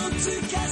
愛想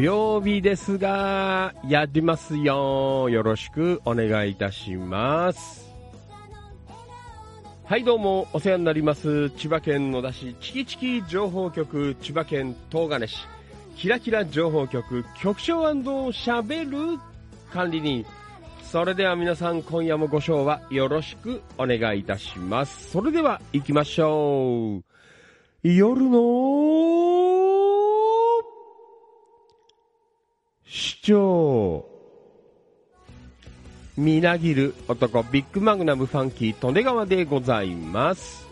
土曜日ですが、やりますよ。よろしくお願いいたします。はい、どうも、お世話になります。千葉県野田市、チキチキ情報局、千葉県東金市、キラキラ情報局、局長しゃべる管理人。それでは皆さん、今夜もご賞はよろしくお願いいたします。それでは、行きましょう。夜の市長。みなぎる男、ビッグマグナムファンキー、利根川でございます。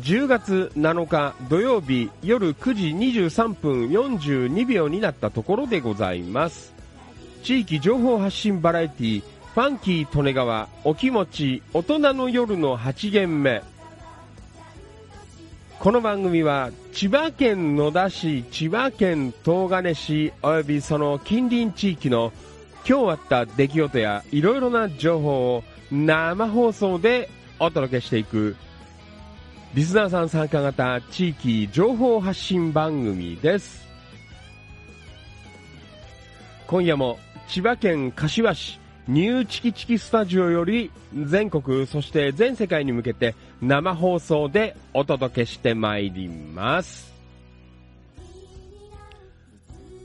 10月7日土曜日夜9時23分42秒になったところでございます。地域情報発信バラエティ、ファンキー利根川、お気持ち、大人の夜の8限目。この番組は千葉県野田市、千葉県東金市及びその近隣地域の今日あった出来事やいろいろな情報を生放送でお届けしていくリスナーさん参加型地域情報発信番組です。今夜も千葉県柏市ニューチキチキスタジオより全国そして全世界に向けて生放送でお届けしてまいります。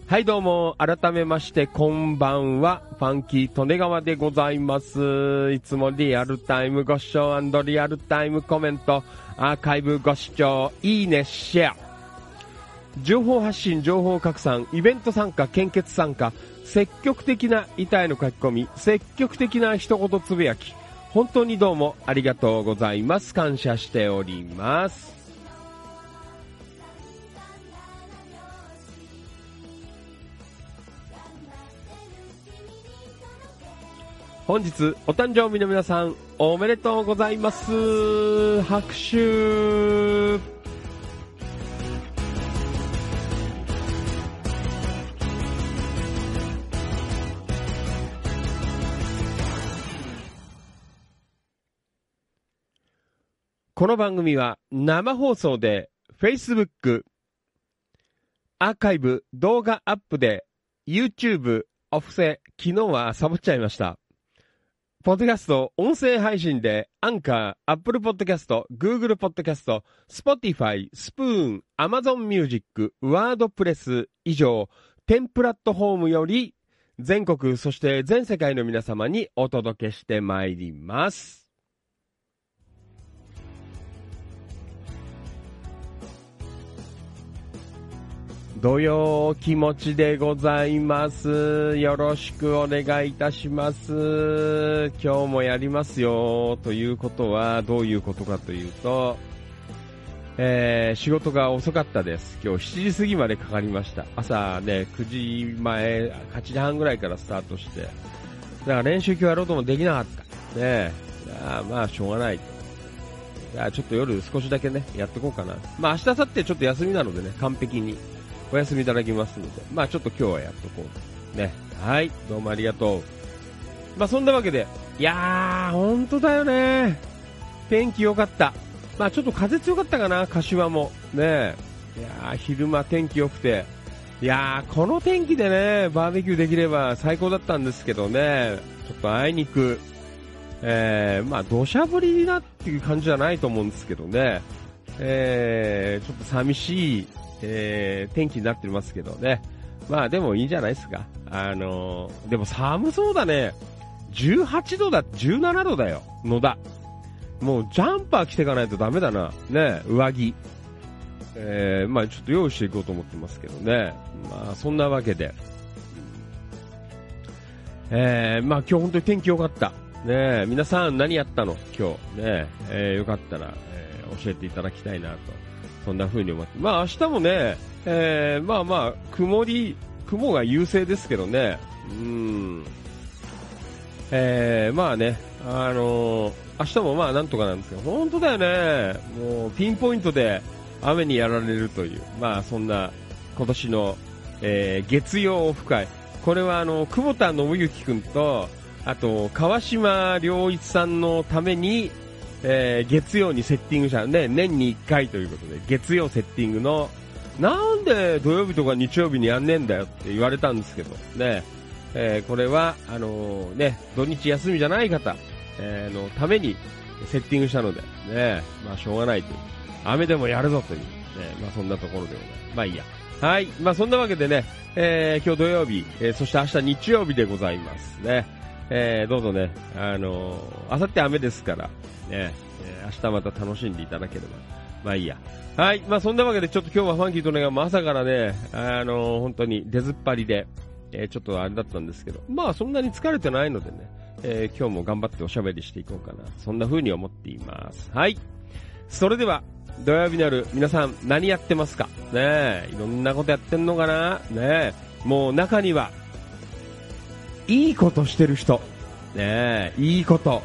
はいどうも、改めましてこんばんは、ファンキー利根川でございます。いつもリアルタイムご視聴リアルタイムコメント、アーカイブご視聴、いいね、シェア。情報発信、情報拡散、イベント参加、献血参加、積極的な板への書き込み、積極的な一言つぶやき、本当にどうもありがとうございます。感謝しております。本日、お誕生日の皆さん、おめでとうございます。拍手。この番組は生放送で Facebook、アーカイブ、動画アップで YouTube、オフセ、昨日はサボっちゃいました。ポッドキャスト、音声配信で、アンカー、アップルポッドキャスト、グーグルポッドキャスト、スポティファイ、スプーン、アマゾンミュージック、ワードプレス以上、10プラットフォームより、全国、そして全世界の皆様にお届けしてまいります。土曜気持ちでございます。よろしくお願いいたします。今日もやりますよ。ということは、どういうことかというと、えー、仕事が遅かったです。今日7時過ぎまでかかりました。朝ね、9時前、8時半ぐらいからスタートして。だから練習今日やろうともできなかった。ねえ。いやーまあ、しょうがないと。いやーちょっと夜少しだけね、やっていこうかな。まあ明日、明後日ちょっと休みなのでね、完璧に。お休みいただきますので、まあちょっと今日はやっとこう。ね。はい、どうもありがとう。まあそんなわけで、いやー、ほんとだよね。天気良かった。まあちょっと風強かったかな、柏も。ねいやー、昼間天気良くて。いやー、この天気でね、バーベキューできれば最高だったんですけどね、ちょっとあいにく、えー、まあ土砂降りだっていう感じじゃないと思うんですけどね、えー、ちょっと寂しいえー、天気になってますけどね。まあでもいいんじゃないですか。あのー、でも寒そうだね。18度だ、17度だよ、野田。もうジャンパー着ていかないとダメだな。ね、上着。えー、まあちょっと用意していこうと思ってますけどね。まあそんなわけで。えー、まあ今日本当に天気良かった。ね皆さん何やったの？今日。ねえー、よかったら、えー、教えていただきたいなと。そんな風に思って。まあ明日もね、えー、まあまあ、曇り、雲が優勢ですけどね。うん。えー、まあね、あのー、明日もまあなんとかなんですけど、本当だよね。もうピンポイントで雨にやられるという、まあそんな今年の、えー、月曜オフ会。これはあの、久保田信之くんと、あと、川島良一さんのために、えー、月曜にセッティングしたね、年に1回ということで、月曜セッティングの、なんで土曜日とか日曜日にやんねえんだよって言われたんですけど、ね、えー、これは、あのー、ね、土日休みじゃない方、えー、のためにセッティングしたので、ね、まあしょうがないという。雨でもやるぞという、ね、まあそんなところでございます。まあいいや。はい。まあそんなわけでね、えー、今日土曜日、えー、そして明日日曜日でございますね。えー、どうぞね、あのー、あさって雨ですから、ね、えー、明日また楽しんでいただければ。まあいいや。はい。まあそんなわけでちょっと今日はファンキーとねが朝からね、あのー、本当に出ずっぱりで、えー、ちょっとあれだったんですけど、まあそんなに疲れてないのでね、えー、今日も頑張っておしゃべりしていこうかな。そんな風に思っています。はい。それでは、土曜日の夜、皆さん何やってますか？ねえ、いろんなことやってんのかな？ねえ、もう中には、いいことしてる人。ねえ、いいこと。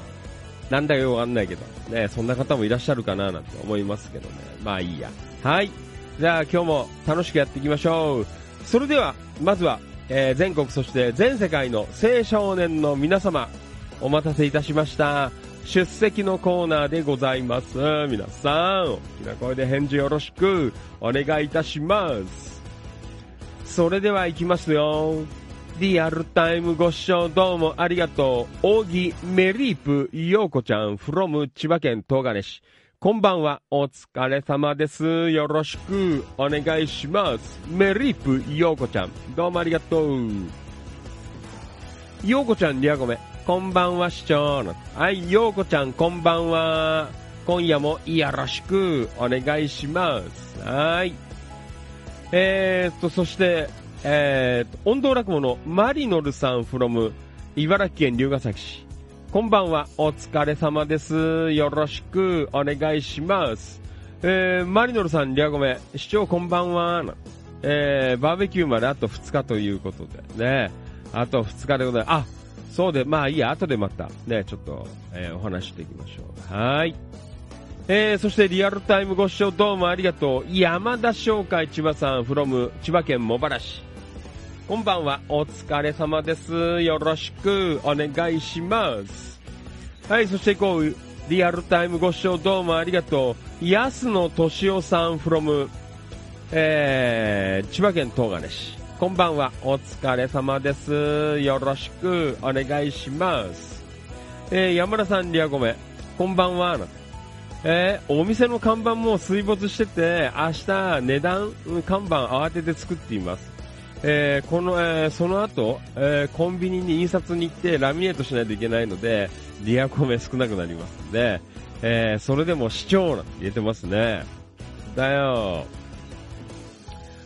なんだかよくわかんないけど、ね、そんな方もいらっしゃるかななんて思いますけどね。まあいいや。はい。じゃあ今日も楽しくやっていきましょう。それでは、まずは、えー全国そして全世界の青少年の皆様、お待たせいたしました。出席のコーナーでございます。皆さん、大きな声で返事よろしくお願いいたします。それでは行きますよ。リアルタイムご視聴どうもありがとう。扇メリープようこちゃん from 千葉県東金市。こんばんは。お疲れ様です。よろしくお願いします。メリープようこちゃん。どうもありがとう。ようこちゃん、リアゴメ。こんばんは、市長。はい、ようこちゃん、こんばんは。今夜もよろしくお願いします。はい。えーっと、そして、えー、音頭落語のマリノルさん from 茨城県龍ケ崎市。こんばんは、お疲れ様です。よろしくお願いします。えー、マリノルさん、リアゴメ、市長こんばんは。えー、バーベキューまであと2日ということでね。あと2日でございます。あ、そうで、まあいいや、後でまたね、ちょっと、えーお話していきましょう。はい。えー、そしてリアルタイムご視聴どうもありがとう。山田商会千葉さん from 千葉県茂原市。こんばんは、お疲れ様です。よろしくお願いします。はい、そしてこう、リアルタイムご視聴どうもありがとう。安野敏夫さん from えー、千葉県東金市。こんばんは、お疲れ様です。よろしくお願いします。えー、山田さん、リアゴメ、こんばんは。えー、お店の看板も水没してて、明日値段看板慌てて作っています。えーこの、えーその後、えーコンビニに印刷に行ってラミネートしないといけないので、リアコメ少なくなりますので、えーそれでも市長なんて言えてますね。だよ。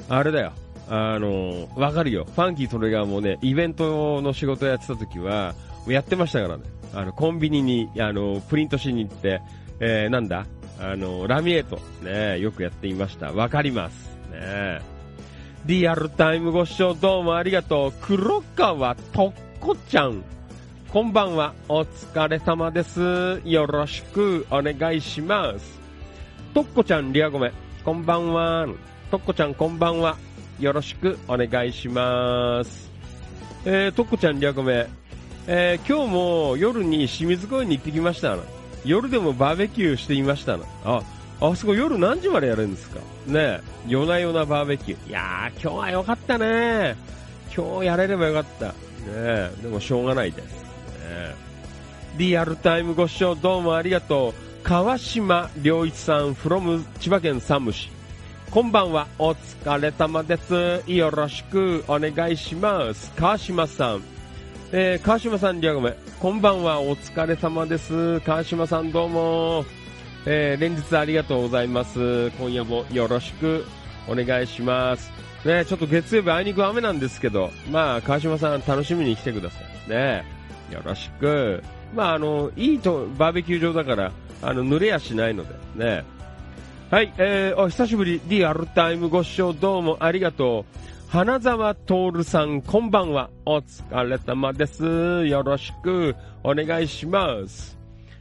あれだよ。あの、わかるよ。ファンキートレガーもね、イベントの仕事やってた時は、やってましたからね。あの、コンビニに、あの、プリントしに行って、えー、なんだ？あの、ラミネート、ね、よくやっていました。わかります。ね。リアルタイムご視聴どうもありがとう。黒川とっこちゃん。こんばんは。お疲れ様です。よろしくお願いします。とっこちゃん、リアゴメ。こんばんは。とっこちゃん、こんばんは。よろしくお願いします。えー、とっこちゃん、リアゴメ。えー、今日も夜に清水公園に行ってきました。夜でもバーベキューしていました。あ、あそこ夜何時までやるんですか？ね、夜な夜なバーベキュー。いやー、今日は良かったね。今日やれればよかった。ね、でもしょうがないです。ねリアルタイムご視聴どうもありがとう。川島良一さん from 千葉県山武市。こんばんは、お疲れ様です。よろしくお願いします。川島さん。えー、川島さん、リアゴメ。こんばんは、お疲れ様です。川島さん、どうも。えー、連日ありがとうございます。今夜もよろしくお願いします。ね、ちょっと月曜日あいにく雨なんですけど、まあ、川島さん楽しみに来てください。ね、よろしく。まあ、あの、いいと、バーベキュー場だから、あの、濡れやしないので、ね。はい、えー、お久しぶり、リアルタイムご視聴どうもありがとう。花沢徹さん、こんばんは。お疲れ様です。よろしくお願いします。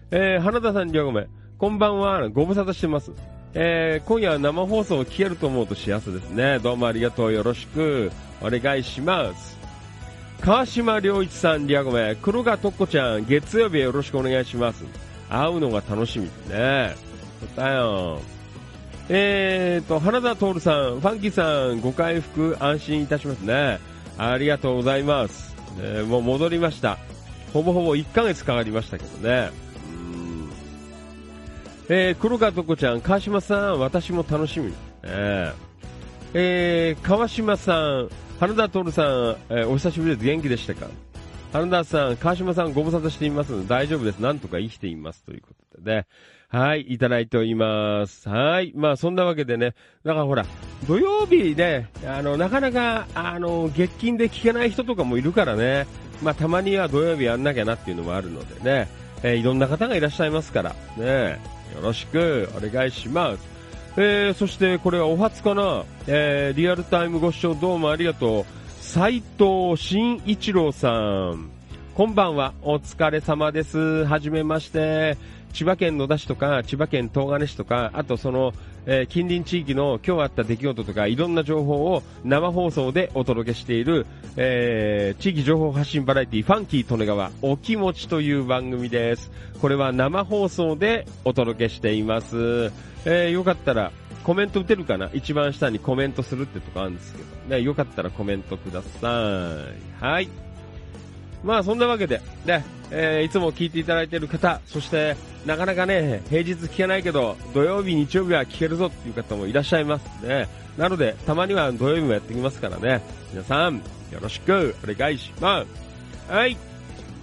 えー、花田さん、りょうごめん。こんばんは。ご無沙汰してます。えー、今夜は生放送を聞けると思うと幸せですね。どうもありがとう。よろしくお願いします。川島良一さん、りゃごめん。黒川とっこちゃん、月曜日よろしくお願いします。会うのが楽しみですね。だよ。えーと、花田徹さん、ファンキーさん、ご回復安心いたしますね。ありがとうございます。えーもう戻りました。ほぼほぼ1ヶ月かかりましたけどね。えー、黒川とこちゃん、川島さん、私も楽しみ。えーえー川島さん、花田徹さん、えーお久しぶりです。元気でしたか？花田さん、川島さん、ご無沙汰していますので大丈夫です。なんとか生きています。ということでね。はい、いただいております。はい。まあ、そんなわけでね。だからほら、土曜日ね、あの、なかなか、あの、月金で聞けない人とかもいるからね。まあ、たまには土曜日やんなきゃなっていうのもあるのでね。えーいろんな方がいらっしゃいますから。ね。よろしくお願いします。えー、そしてこれはお初かな。えー、リアルタイムご視聴どうもありがとう。斉藤慎一郎さん。こんばんは、お疲れ様です。はじめまして。千葉県野田市とか、千葉県東金市とか、あとその、えー近隣地域の今日あった出来事とか、いろんな情報を生放送でお届けしている、えー地域情報発信バラエティファンキー利根川お気持ちという番組です。これは生放送でお届けしています。えーよかったら、コメント打てるかな？一番下にコメントするってとこあるんですけど、ね、よかったらコメントください。はい。まあそんなわけで、ね、えーいつも聞いていただいている方、そしてなかなかね、平日聞けないけど、土曜日、日曜日は聞けるぞっていう方もいらっしゃいますね。なので、たまには土曜日もやってきますからね。皆さん、よろしくお願いします。はい。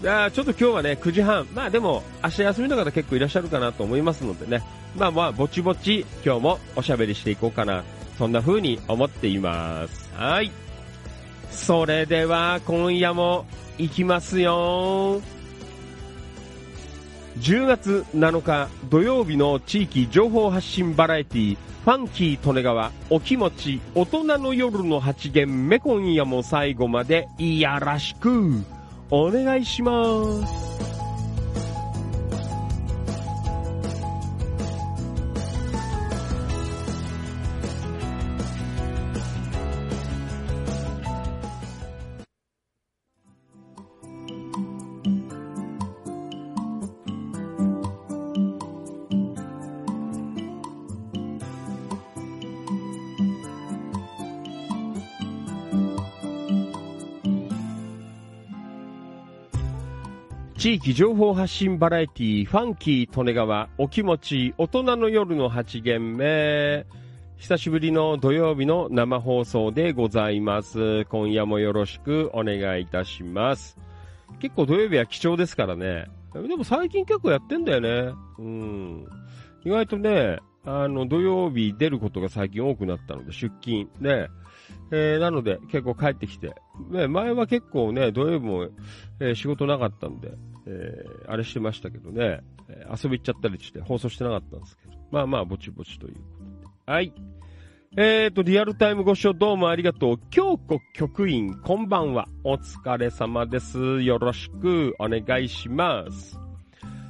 じゃあ、ちょっと今日はね、9時半。まあでも、明日休みの方結構いらっしゃるかなと思いますのでね。まあまあ、ぼちぼち、今日もおしゃべりしていこうかな。そんな風に思っています。はい。それでは、今夜も行きますよ。10月7日土曜日の地域情報発信バラエティファンキー利根川お気持ち大人の夜の8限目今夜も最後までいやらしくお願いします。地域情報発信バラエティファンキー利根川お気持ち大人の夜の8限目。久しぶりの土曜日の生放送でございます。今夜もよろしくお願いいたします。結構土曜日は貴重ですからね。でも最近結構やってんだよね。うん。意外とねあの土曜日出ることが最近多くなったので出勤。ね。えーなので結構帰ってきて、ね、前は結構ね、土曜日も、えー仕事なかったんで、えーあれしてましたけどね、え遊び行っちゃったりして放送してなかったんですけど、まあまあ、ぼちぼちということで。はい。えーと、リアルタイムご視聴どうもありがとう。京子局員、こんばんは。お疲れ様です。よろしくお願いします。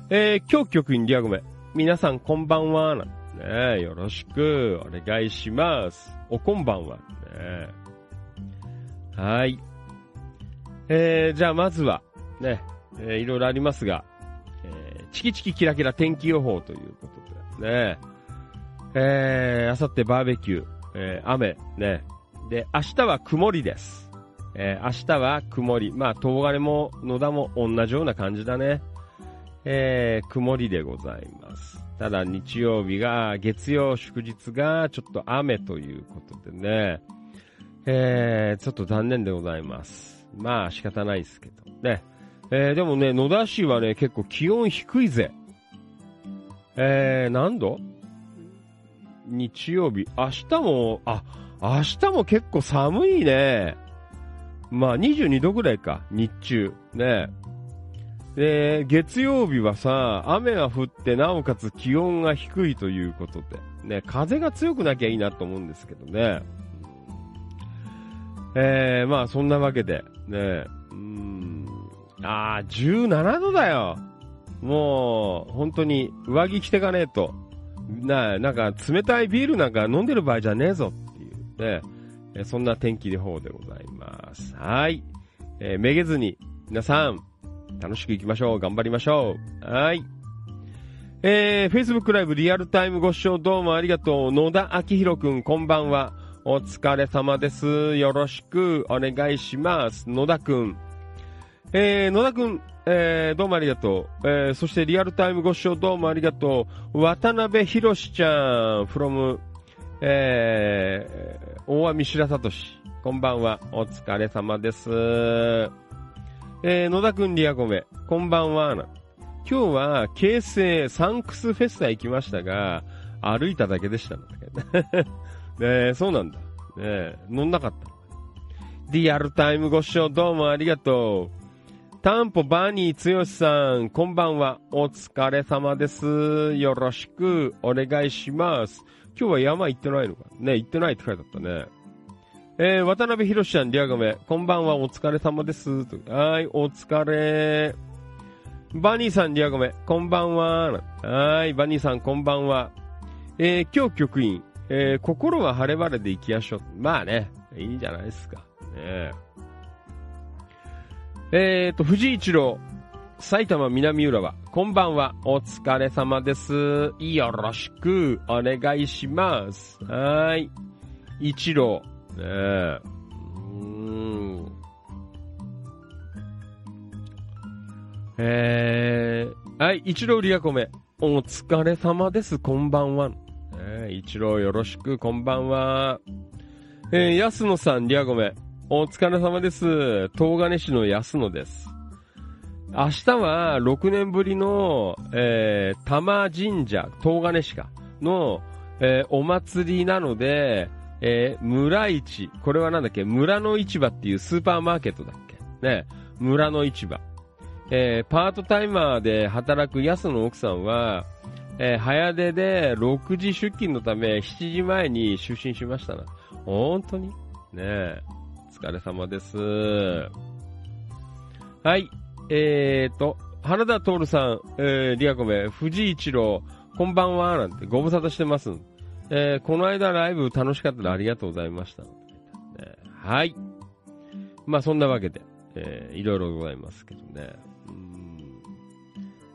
えー、京子局員リアゴメ。皆さんこんばんは。なんてね、よろしくお願いします。おこんばんは。ね、はい。えー、じゃあまずは、ね、えーいろいろありますが、えーチキチキキラキラ天気予報ということで、ね、えー、あさってバーベキュー、えー雨、ね。で、明日は曇りです。えー明日は曇り。まあ、東金も野田も同じような感じだね。えー曇りでございます。ただ日曜日が、月曜祝日がちょっと雨ということでね、えー、ちょっと残念でございます。まあ仕方ないですけどね。えー、でもね、野田市はね、結構気温低いぜ。えー、何度？日曜日。明日も、あ、明日も結構寒いね。まあ22度ぐらいか、日中。ね。で、月曜日はさ、雨が降って、なおかつ気温が低いということで、ね、風が強くなきゃいいなと思うんですけどね。えー、まあそんなわけで、ね、うん、あー、17度だよ。もう、本当に上着着てかねえと。な、なんか冷たいビールなんか飲んでる場合じゃねえぞっていうね、えそんな天気予報でございます。はい。えーめげずに、皆さん、楽しく行きましょう。頑張りましょう。はい。えー、Facebook ライブリアルタイムご視聴どうもありがとう。野田明宏くん、こんばんは。お疲れ様です。よろしくお願いします。野田くん。えー、野田くん、えー、どうもありがとう。えー、そしてリアルタイムご視聴どうもありがとう。渡辺博ちゃん、from、えー、大網白里市。こんばんは。お疲れ様です。えー、野田くんリアゴメ、こんばんは。今日は、京成サンクスフェスタ行きましたが、歩いただけでしたの。ねえそうなんだ。ねえ乗んなかった。リアルタイムご視聴どうもありがとう。タンポバニーつよしさん、こんばんは。お疲れ様です。よろしくお願いします。今日は山行ってないのか？ね行ってないって書いてあったね。えー、渡辺博さん、リアガメ、こんばんは、お疲れ様です。はい、お疲れ。バニーさん、リアガメ、こんばんは。はい、バニーさん、こんばんは。えー、今日局員、えー、心は晴れ晴れで行きましょう。まあね、いいんじゃないですか。ねえーと、藤井一郎、埼玉南浦和、こんばんは、お疲れ様です。よろしくお願いします。はい。一郎、ねえ。うん。えー、はい、一郎リアコメ、お疲れ様です、こんばんは。えー、一郎よろしく、こんばんは。えー、安野さん、リアゴメ、お疲れ様です。東金市の安野です。明日は6年ぶりの、えー、玉神社、東金市か、の、えーお祭りなので、えー村市、これはなんだっけ、村の市場っていうスーパーマーケットだっけ？ね、村の市場。えーパートタイマーで働く安野奥さんは、えー早出で6時出勤のため7時前に就寝しましたな。本当に？ねえ。お疲れ様です。はい。えーと、原田徹さん、えー、リアコメ、藤井一郎、こんばんは、なんてご無沙汰してます。えーこの間ライブ楽しかったらありがとうございました。ねはい。まあそんなわけで、えーいろいろございますけどね。うん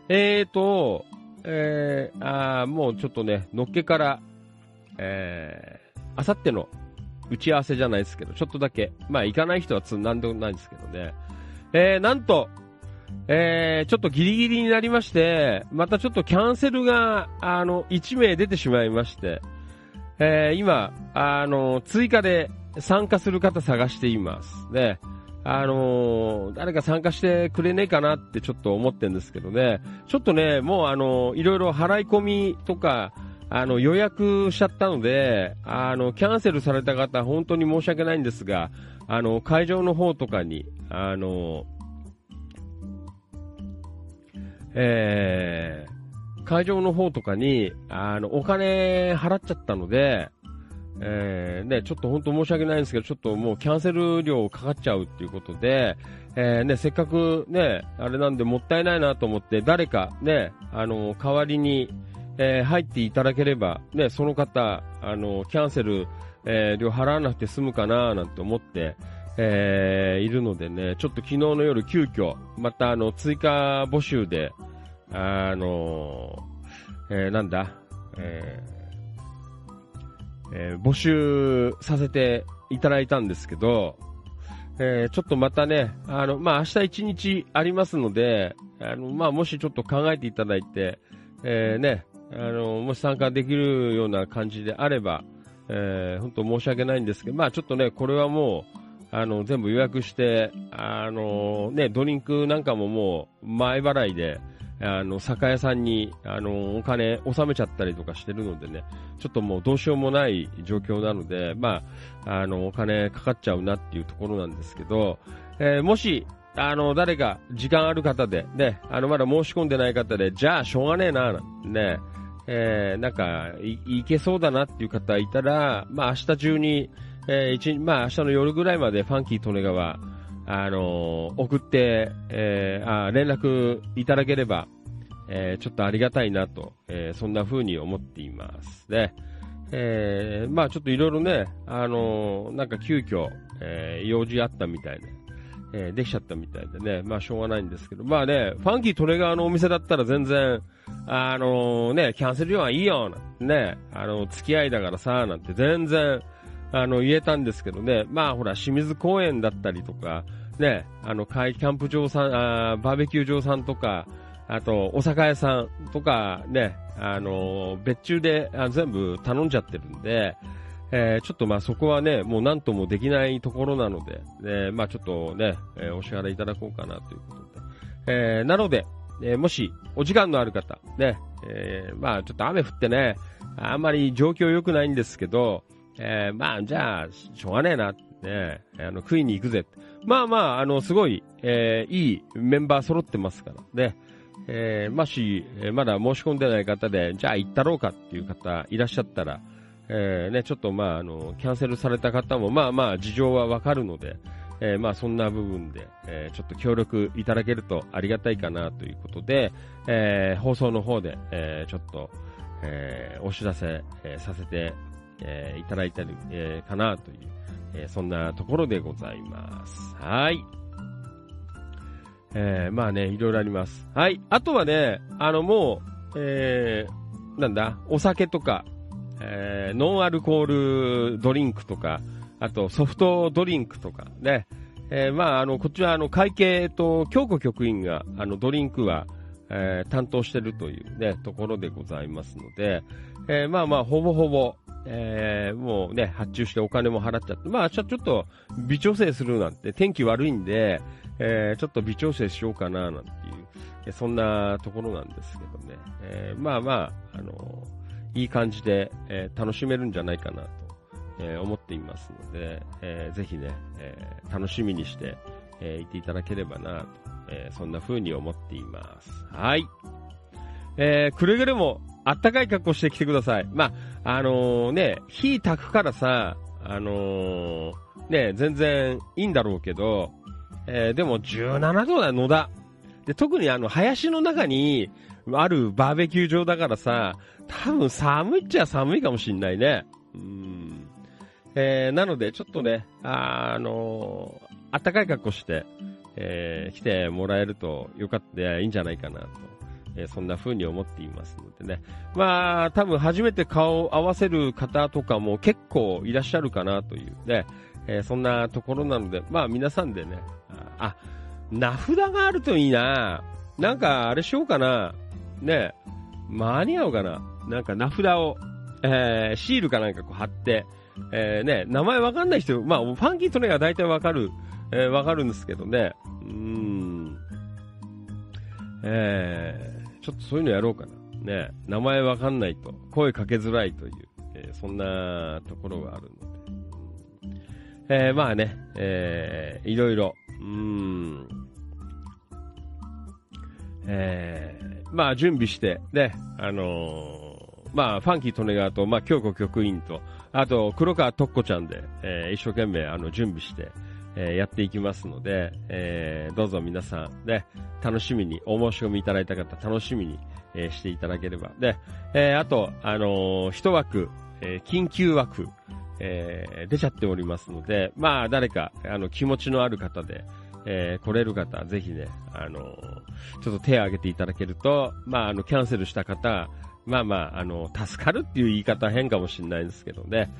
えーと、えー、あもうちょっとね、のっけから、えー、あさっての打ち合わせじゃないですけど、ちょっとだけ、まあ行かない人はつなんでもないんですけどね。えー、なんと、えー、ちょっとギリギリになりまして、またちょっとキャンセルが、あの、1名出てしまいまして、えー、今、あの、追加で参加する方探しています。ね。あのー誰か参加してくれねえかなってちょっと思ってんですけどね。ちょっとね、もうあのいろいろ払い込みとか、あの、予約しちゃったので、あの、キャンセルされた方、本当に申し訳ないんですが、あの、会場の方とかに、あの、えー、会場の方とかに、あの、お金払っちゃったので、えー、ね、ちょっと本当申し訳ないんですけど、ちょっともうキャンセル料かかっちゃうっていうことで、えー、ね、せっかくね、あれなんでもったいないなと思って、誰かね、あの、代わりに、えー入っていただければ、ね、その方、あの、キャンセル、えー料払わなくて済むかななんて思って、えーいるのでね、ちょっと昨日の夜急遽、またあの、追加募集で、あの、えーなんだ、えーえー募集させていただいたんですけど、えーちょっとまたね、あの、まあ、明日一日ありますので、あの、まあ、もしちょっと考えていただいて、えーね、あの、もし参加できるような感じであれば、えー本当申し訳ないんですけど、まあ、ちょっとね、これはもう、あの、全部予約して、あの、ね、ドリンクなんかももう、前払いで、あの、酒屋さんに、あの、お金納めちゃったりとかしてるのでね、ちょっともうどうしようもない状況なので、まあ、あの、お金かかっちゃうなっていうところなんですけど、えーもし、あの、誰か時間ある方で、ね、あの、まだ申し込んでない方で、じゃあ、しょうがねえな、ね、えーなんかい、いけそうだなっていう方いたら、まあ、明日中に、えー一まあ、明日の夜ぐらいまでファンキー利根川、あのー送って、えーあ連絡いただければ、えーちょっとありがたいなと、えそんな風に思っています。ね。えまあちょっといろいろね、あのなんか急遽、え用事あったみたいで、えできちゃったみたいでね、まあしょうがないんですけど、まあね、ファンキー利根川のお店だったら全然、あのね、キャンセル料はいいよ、なね、あの、付き合いだからさ、なんて全然、あの、言えたんですけどね、まあほら、清水公園だったりとか、ね、あの、会キャンプ場さん、あーバーベキュー場さんとか、あと、お酒屋さんとか、ね、あの、別注であ全部頼んじゃってるんで、えーちょっとまあそこはね、もう何ともできないところなので、ね、まあちょっとね、えーお支払いいただこうかなということで。えーなので、えーもしお時間のある方、ね、えーまあちょっと雨降ってね、あんまり状況良くないんですけど、えーまあじゃあ、しょうがねえな、ね、あの、食いに行くぜ。まあまあ、あの、すごい、えーいいメンバー揃ってますからね。えー、もし、えまだ申し込んでない方で、じゃあ行ったろうかっていう方いらっしゃったら、えーね、ちょっとまあ、あの、キャンセルされた方も、まあまあ、事情はわかるので、えーまあ、そんな部分で、えーちょっと協力いただけるとありがたいかなということで、えー放送の方で、えちょっと、えお知らせ、えさせて、えーいただいたり、えーかなという、えーそんなところでございます。はい。えまあね、いろいろあります。はい。あとはね、あのもう、えなんだ、お酒とか、えノンアルコールドリンクとか、あとソフトドリンクとかね、えまあ、あの、こっちら、あの、会計と京子局員が、あの、ドリンクは、えー担当してるというね、ところでございますので、えーまあまあ、ほぼほぼ、えーもうね、発注してお金も払っちゃって、まあ、ちょちょっと微調整するなんて、天気悪いんで、えーちょっと微調整しようかな、なんていう、そんなところなんですけどね。えーまあまあ、あのいい感じで、え楽しめるんじゃないかなと、え思っていますので、えーぜひね、え楽しみにして、えーいていただければなと、えそんな風に思っています。はい。えくれぐれも、あったかい格好してきてください。まあ、あのーね、火炊くからさ、あのーね、全然いいんだろうけど、えーでも17度だ、野田。で、特にあの、林の中にあるバーベキュー場だからさ、多分寒いっちゃ寒いかもしんないね。うん。えーなので、ちょっとね、あ、あのーあったかい格好して、えー来てもらえるとよかった、いいんじゃないかなと。えそんな風に思っていますのでね。まあ、多分初めて顔を合わせる方とかも結構いらっしゃるかなというね、えーそんなところなので、まあ皆さんでね、あ、名札があるといいな。なんか、あれしようかな。ね間に合うかな。なんか名札を、えーシールかなんかこう貼って、えーね、名前わかんない人、まあ、ファンキートネが大体わかる、えわかるんですけどね。うーん。えーちょっとそういうのやろうかな。ね、名前わかんないと、声かけづらいという、えーそんなところがあるので。えーまあね、えーいろいろ、うーん、えーまあ準備して、ね、あのーまあファンキートネガーと、まあ京子局員と、あと黒川とっこちゃんで、えー一生懸命あの準備して、えーやっていきますので、えーどうぞ皆さん、ね、楽しみに、お申し込みいただいた方、楽しみに、えーしていただければ。で、えあと、あの一枠、え緊急枠、え出ちゃっておりますので、まあ、誰か、あの、気持ちのある方で、え来れる方、ぜひね、あのちょっと手を挙げていただけると、まあ、あの、キャンセルした方、まあまあ、あの、助かるっていう言い方は変かもしれないんですけどね、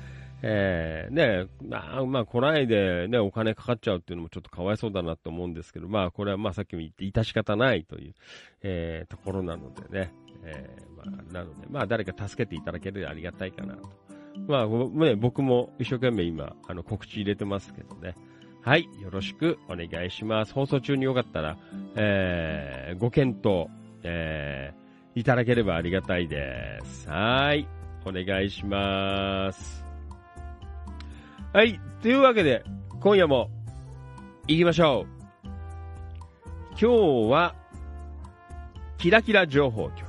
えーね、まあ、まあ、来ないでね、お金かかっちゃうっていうのもちょっとかわいそうだなと思うんですけど、まあ、これはまあ、さっきも言って、致し方ないという、えーところなのでね、えーまあ、なので、まあ、誰か助けていただけるとありがたいかなと。まあ、ね、僕も一生懸命今、あの、告知入れてますけどね。はい、よろしくお願いします。放送中によかったら、えー、ご検討、えー、いただければありがたいです。はい、お願いします。はい、というわけで、今夜も、行きましょう。今日は、キラキラ情報局。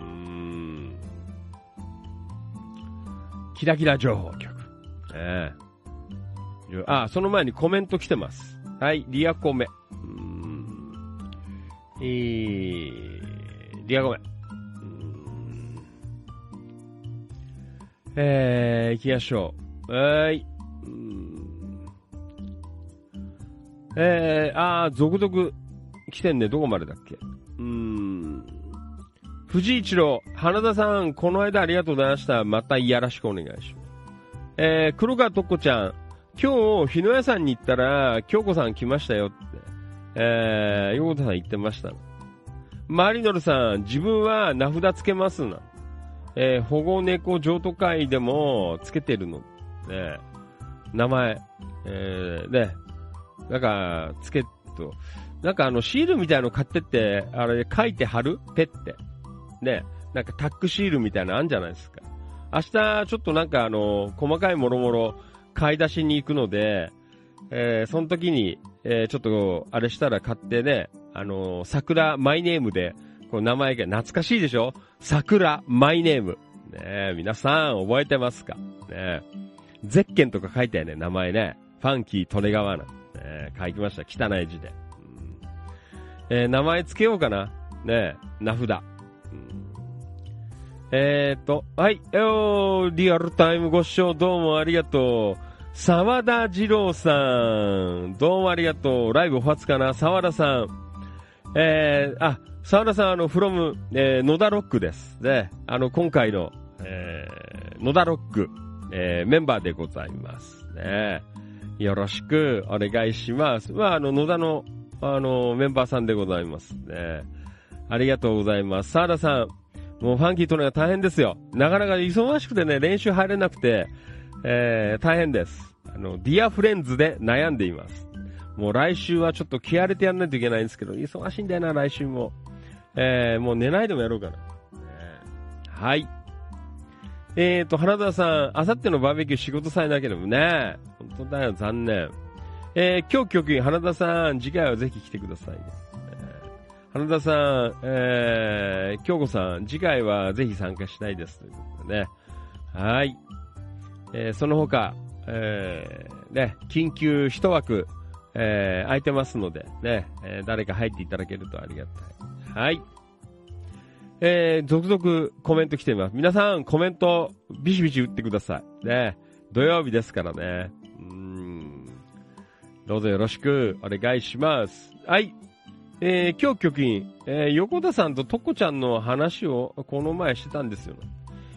うんキラキラ情報局。ええあ、その前にコメント来てます。はい、リアコメ。うんえー、リアコメ。うーんえー、行きましょう。はーい。うんえー、あー、続々来てんね。どこまでだっけ？うん。藤井一郎、花田さん、この間ありがとうございました。またよろしくお願いします。えー、黒川とっこちゃん、今日、日野屋さんに行ったら、京子さん来ましたよって、えー、横田さん言ってました。マリノルさん、自分は名札つけますな。えー、保護猫譲渡会でもつけてるの。ね、名前。えー、ね、なんか、つけと、なんかあの、シールみたいなの買ってって、あれ書いて貼る？ペって。ね、なんかタックシールみたいなのあるんじゃないですか。明日、ちょっとなんかあの、細かいもろもろ買い出しに行くので、えーその時に、えーちょっと、あれしたら買ってね、あのー桜マイネームで、こう名前が懐かしいでしょ？桜マイネーム。ね皆さん覚えてますか？ねゼッケンとか書いたよね、名前ね。ファンキー・利根川な。ね書きました。汚い字で。うんえー名前つけようかな。ね名札。えー、っと、はい、よーリアルタイムご視聴どうもありがとう。沢田二郎さん、どうもありがとう。ライブお初かな沢田さん。えー、あ、沢田さん、あの、 from、えー、野田ロックです。ね、あの、今回の、えー、野田ロック、えー、メンバーでございます。ね。よろしくお願いします。まあ、あの、野田の、あの、メンバーさんでございますね。ありがとうございます。沢田さん、もうファンキーとねがわ大変ですよ。なかなか忙しくてね、練習入れなくて、えー、大変です。あの、 Dear Friends で悩んでいます。もう来週はちょっと気合れてやらないといけないんですけど、忙しいんだよな、来週も。えー、もう寝ないでもやろうかな。ねはい。えーと、花田さん、あさってのバーベキュー仕事さえなければね。本当だよ、残念。えー、今日局員、花田さん、次回はぜひ来てくださいね。えー花田さん、えー、京子さん、次回はぜひ参加したいです。ということでね。はい。えー、その他、えー、ね、緊急一枠、えー、空いてますので、ね、えー誰か入っていただけるとありがたい。はい。えー、続々コメント来ています。皆さん、コメント、ビシビシ打ってください。ね、土曜日ですからね。うーん。どうぞよろしくお願いします。はい。えー、今日局員、えー、横田さんととこちゃんの話をこの前してたんですよ。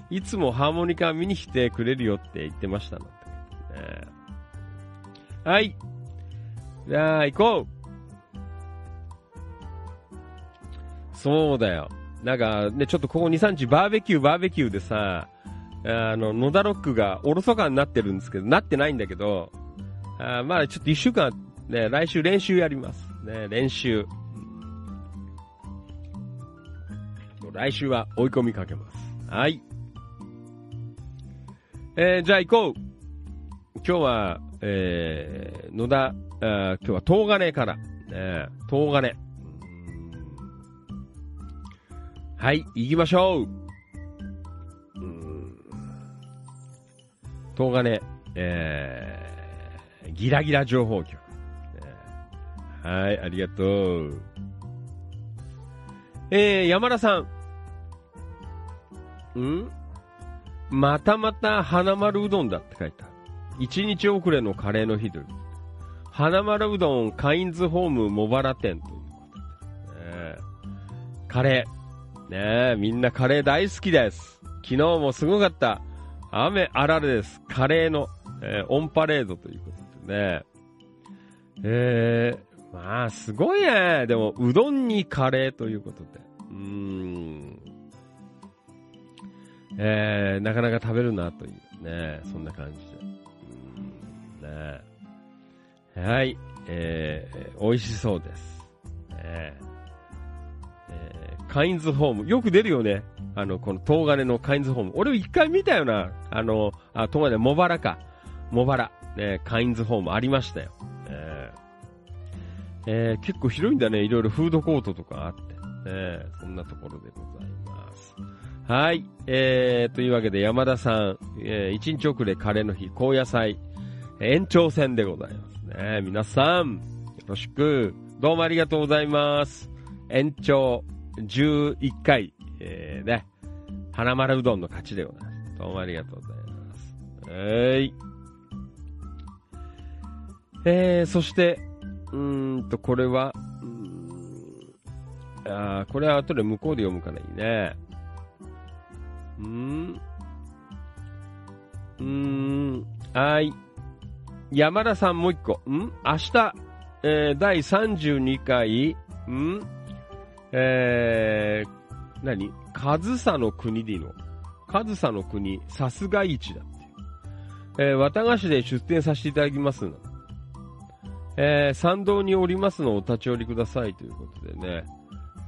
いつもハーモニカ見に来てくれるよって言ってましたの。ね、はい。じゃあ、行こうそうだよ。なんか、ね、ちょっとここ2、3日バーベキュー、バーベキューでさ、あの、野田ロックがおろそかになってるんですけど、なってないんだけど、あまあちょっと1週間、ね、来週練習やります。ね、練習。来週は追い込みかけます。はい。えー、じゃあ行こう今日は、えー、野田、あ今日は東金から、ね、東金。はい、行きましょううん東金、えー、ギラギラ情報局。はい、ありがとう。えー、山田さん。ん？またまた花丸うどんだって書いてある。一日遅れのカレーの日という。花丸うどんカインズホーム茂原店ということで、ねカレー。ねえ、みんなカレー大好きです。昨日もすごかった。雨あられです。カレーの、えーオンパレードということでね。えー、まあ、すごいね。でも、うどんにカレーということで。うーん。えー、なかなか食べるなというね。そんな感じで。うんねはい。えー、美味しそうです。カインズホーム。よく出るよね。あの、この東金のカインズホーム。俺一回見たよな。あの、あ、東金、茂原か。茂原。ね、カインズホームありましたよ。えーえー結構広いんだね。いろいろフードコートとかあって。えーそんなところでございます。はい。えー、というわけで山田さん、えー、一日遅れカレーの日、高野菜、延長戦でございますね。皆さん、よろしく。どうもありがとうございます。延長11回、えー、ね、花丸うどんの勝ちでございます。どうもありがとうございます。えい。えー、そして、うーんと、これは、うーんあーこれは後で向こうで読むからいいね。うーん。うーん。はい。山田さんもう一個。ん？明日、えー、第32回、ん？えー、何？上総の国でいいの？上総の国、さすが市だって。えー、綿菓子で出店させていただきます。えー、参道におりますのをお立ち寄りくださいということでね。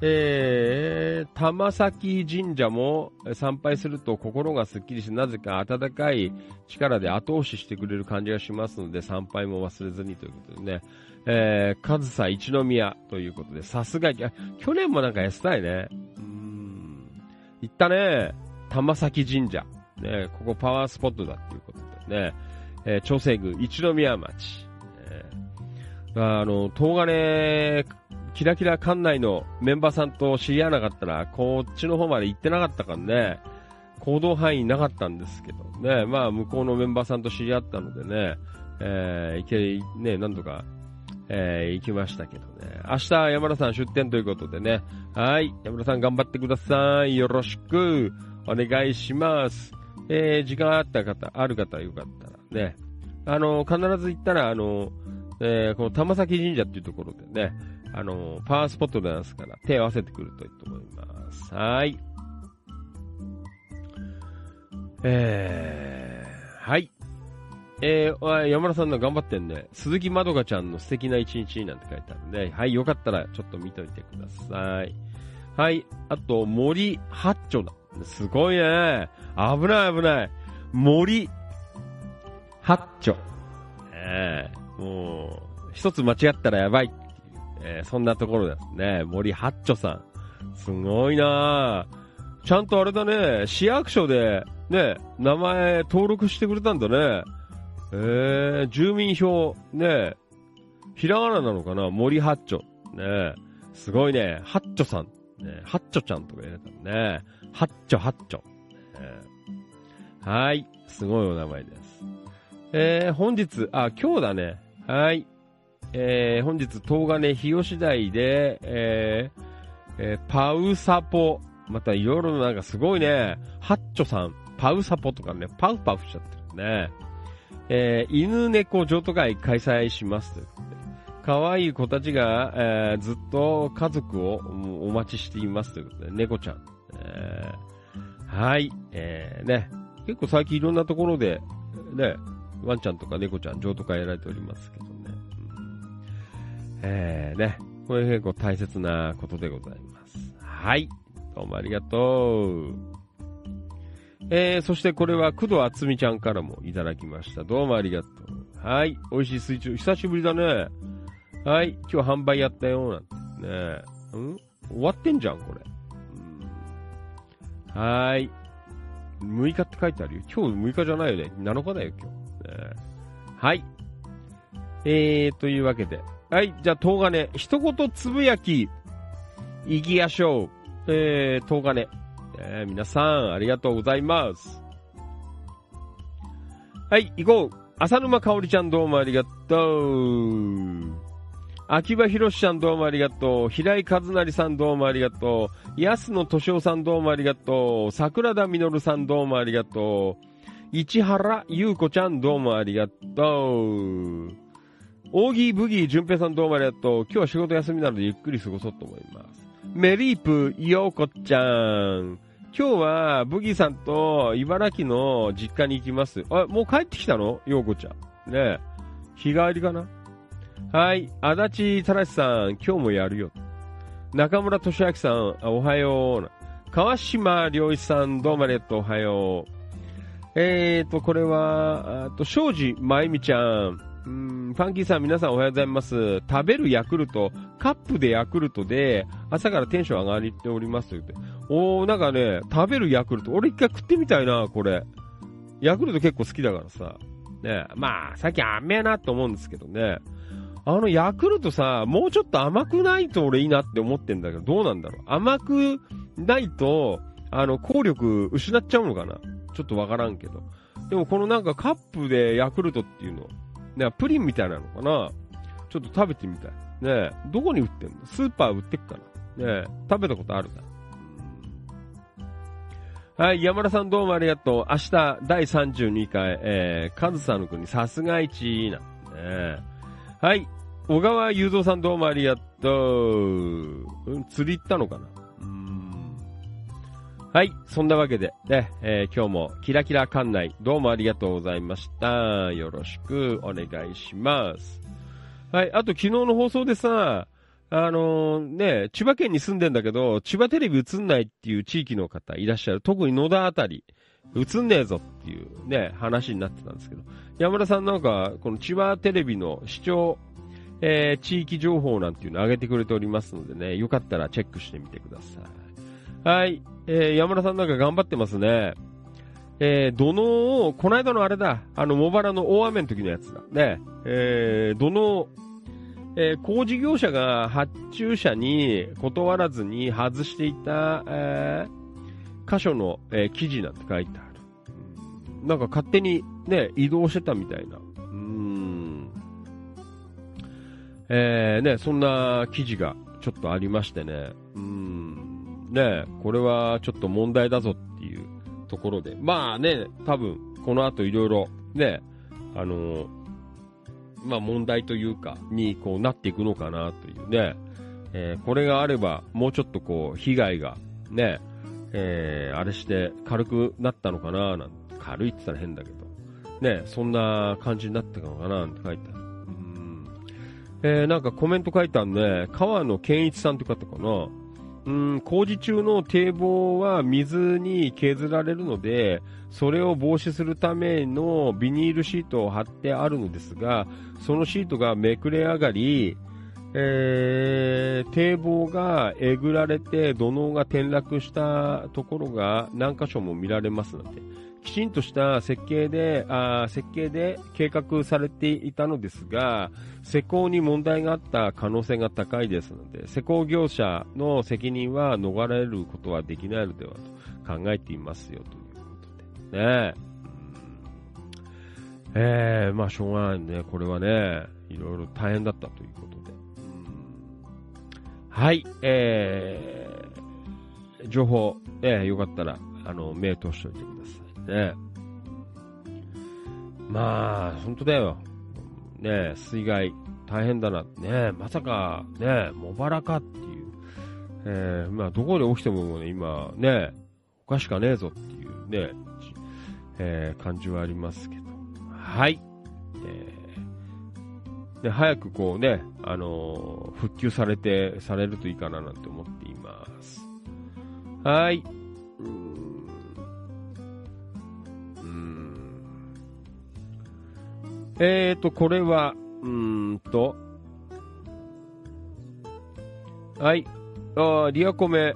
えー、玉崎神社も参拝すると心がすっきりして、なぜか温かい力で後押ししてくれる感じがしますので、参拝も忘れずにということでね。えー、上総一宮ということで、さすが、あ去年もなんかやってたいね。うーん。行ったね。玉崎神社。ね、ここパワースポットだっていうことでね、えー、長生宮一宮町。えー、あの、東金、キラキラ館内のメンバーさんと知り合わなかったら、こっちの方まで行ってなかったからね、行動範囲なかったんですけど、ね、まあ向こうのメンバーさんと知り合ったのでね、えー、行け、ね、なんとか、えー、行きましたけどね。明日山田さん出店ということでね。はい。山田さん頑張ってください。よろしくお願いします。えー、時間あった方、ある方よかったらね。あの、必ず行ったら、あの、えー、この玉崎神社っていうところでね、あの、パワースポットですから、手を合わせてくるといいと思います。はい。えー、はい。えー、山田さんの頑張ってんね。鈴木まどかちゃんの素敵な一日なんて書いてあるんで、はい、よかったらちょっと見といてください。はい、あと、森八丁だ。すごいね。危ない危ない。森八丁。えー、もう、一つ間違ったらやばい、えー、そんなところですね。森八丁さん。すごいなちゃんとあれだね、市役所で、ね、名前登録してくれたんだね。えー、住民票、ねひらがななのかな？森八丁。ねえすごいね。八丁さん。ね八丁ちゃんとか言われたのね。八丁八丁。はい。すごいお名前です。えー、本日、あ、今日だね。はい。えー、本日、東金日吉台で、えー、えー、パウサポ。また夜のなんかすごいね。ハッチョさん、パウサポとかね、パウパウしちゃってるね。えー、犬猫譲渡会開催しますということで。可愛い子たちが、えー、ずっと家族をお待ちしていますということで、猫ちゃん。えー、はい、えー、ね。結構最近いろんなところで、ね、ワンちゃんとか猫ちゃん譲渡会やられておりますけどね。うん、えー、ね。これ結構大切なことでございます。はい。どうもありがとう。えー、そしてこれは工藤厚美ちゃんからもいただきました。どうもありがとう。はい。美味しい水中。久しぶりだね。はい。今日販売やったよ。なんてね。ん？終わってんじゃん、これ。うん、はい。6日って書いてあるよ。今日6日じゃないよね。7日だよ、今日。ね、はい。えー、というわけで。はい。じゃあ、東金。一言つぶやき。行きやしょう。えー、東金。え、皆さん、ありがとうございます。はい、行こう。浅沼かおりちゃんどうもありがとう。秋葉博ちゃんどうもありがとう。平井和成さんどうもありがとう。安野敏夫さんどうもありがとう。桜田実さんどうもありがとう。市原優子ちゃんどうもありがとう。大木ブギー淳平さんどうもありがとう。今日は仕事休みなのでゆっくり過ごそうと思います。メリープ陽子ちゃん。今日は、ブギーさんと茨城の実家に行きます。あ、もう帰ってきたの？ようこちゃん。ねえ。日帰りかな？はい。足立たらしさん、今日もやるよ。中村俊明さん、おはよう。川島良一さん、どうもありがとう、おはよう。えーと、これは、あと、庄司まゆみちゃん。うん、ファンキーさん皆さんおはようございます。食べるヤクルト、カップでヤクルトで、朝からテンション上がっておりますと言って。おー、なんかね、食べるヤクルト、俺一回食ってみたいな、これ。ヤクルト結構好きだからさ。ね、まあ、最近甘えなと思うんですけどね。あのヤクルトさ、もうちょっと甘くないと俺いいなって思ってんだけど、どうなんだろう。甘くないと、あの、効力失っちゃうのかなちょっとわからんけど。でもこのなんかカップでヤクルトっていうの、ね、プリンみたいなのかな？ちょっと食べてみたい。ねどこに売ってんの？スーパー売ってっかな？ね食べたことあるかはい、山田さんどうもありがとう。明日、第32回、えー、カズさんの国、さすが一な。ねはい、小川雄三さんどうもありがとう。うん、釣り行ったのかな？はい。そんなわけで、ね、えー、今日もキラキラ館内、どうもありがとうございました。よろしくお願いします。はい。あと昨日の放送でさ、あのー、ね、千葉県に住んでんだけど、千葉テレビ映んないっていう地域の方いらっしゃる。特に野田あたり、映んねえぞっていうね、話になってたんですけど、山田さんなんか、この千葉テレビの視聴、えー、地域情報なんていうのを上げてくれておりますのでね、よかったらチェックしてみてください。はい。えー、山田さんなんか頑張ってますね。えー、土のを、この間のあれだ、あの、茂原の大雨の時のやつだ。ね。えー、土の、えー、工事業者が発注者に断らずに外していた、えー、箇所の、えー記事なんて書いてある。なんか勝手にね、移動してたみたいな。うん。えー、ね、そんな記事がちょっとありましてね。うん。ね、これはちょっと問題だぞっていうところで。まあね、多分、この後いろいろ、ね、あのまあ問題というか、にこうなっていくのかなというね。えーこれがあれば、もうちょっとこう、被害が、ね、えーあれして軽くなったのかななんて、軽いって言ったら変だけど、ね、そんな感じになってたのかななんて書いてある。うんえーなんかコメント書いてあるね、川野健一さんって方かな。うん、工事中の堤防は水に削られるので、それを防止するためのビニールシートを貼ってあるのですが、そのシートがめくれ上がり、えー、堤防がえぐられて土のうが転落したところが何箇所も見られますので、きちんとした設計で、あ設計で計画されていたのですが、施工に問題があった可能性が高いですので、施工業者の責任は逃れることはできないのではと考えていますよということで。ねえ。えー、まあしょうがないね。これはね、いろいろ大変だったということで。はい、えー、情報、えー、よかったら、あの、目通しておいてくださいね。まあ、本当だよ。ね水害大変だな。ねまさか、ね茂原かっていう。えー、まあ、どこで起きてもね、今、ねおかしかねえぞっていうね、えー感じはありますけど。はい。えー、で早くこうね、あのー復旧されて、されるといいかななんて思っています。はい。えーと、これは、うーんと、はい。あリアコメ。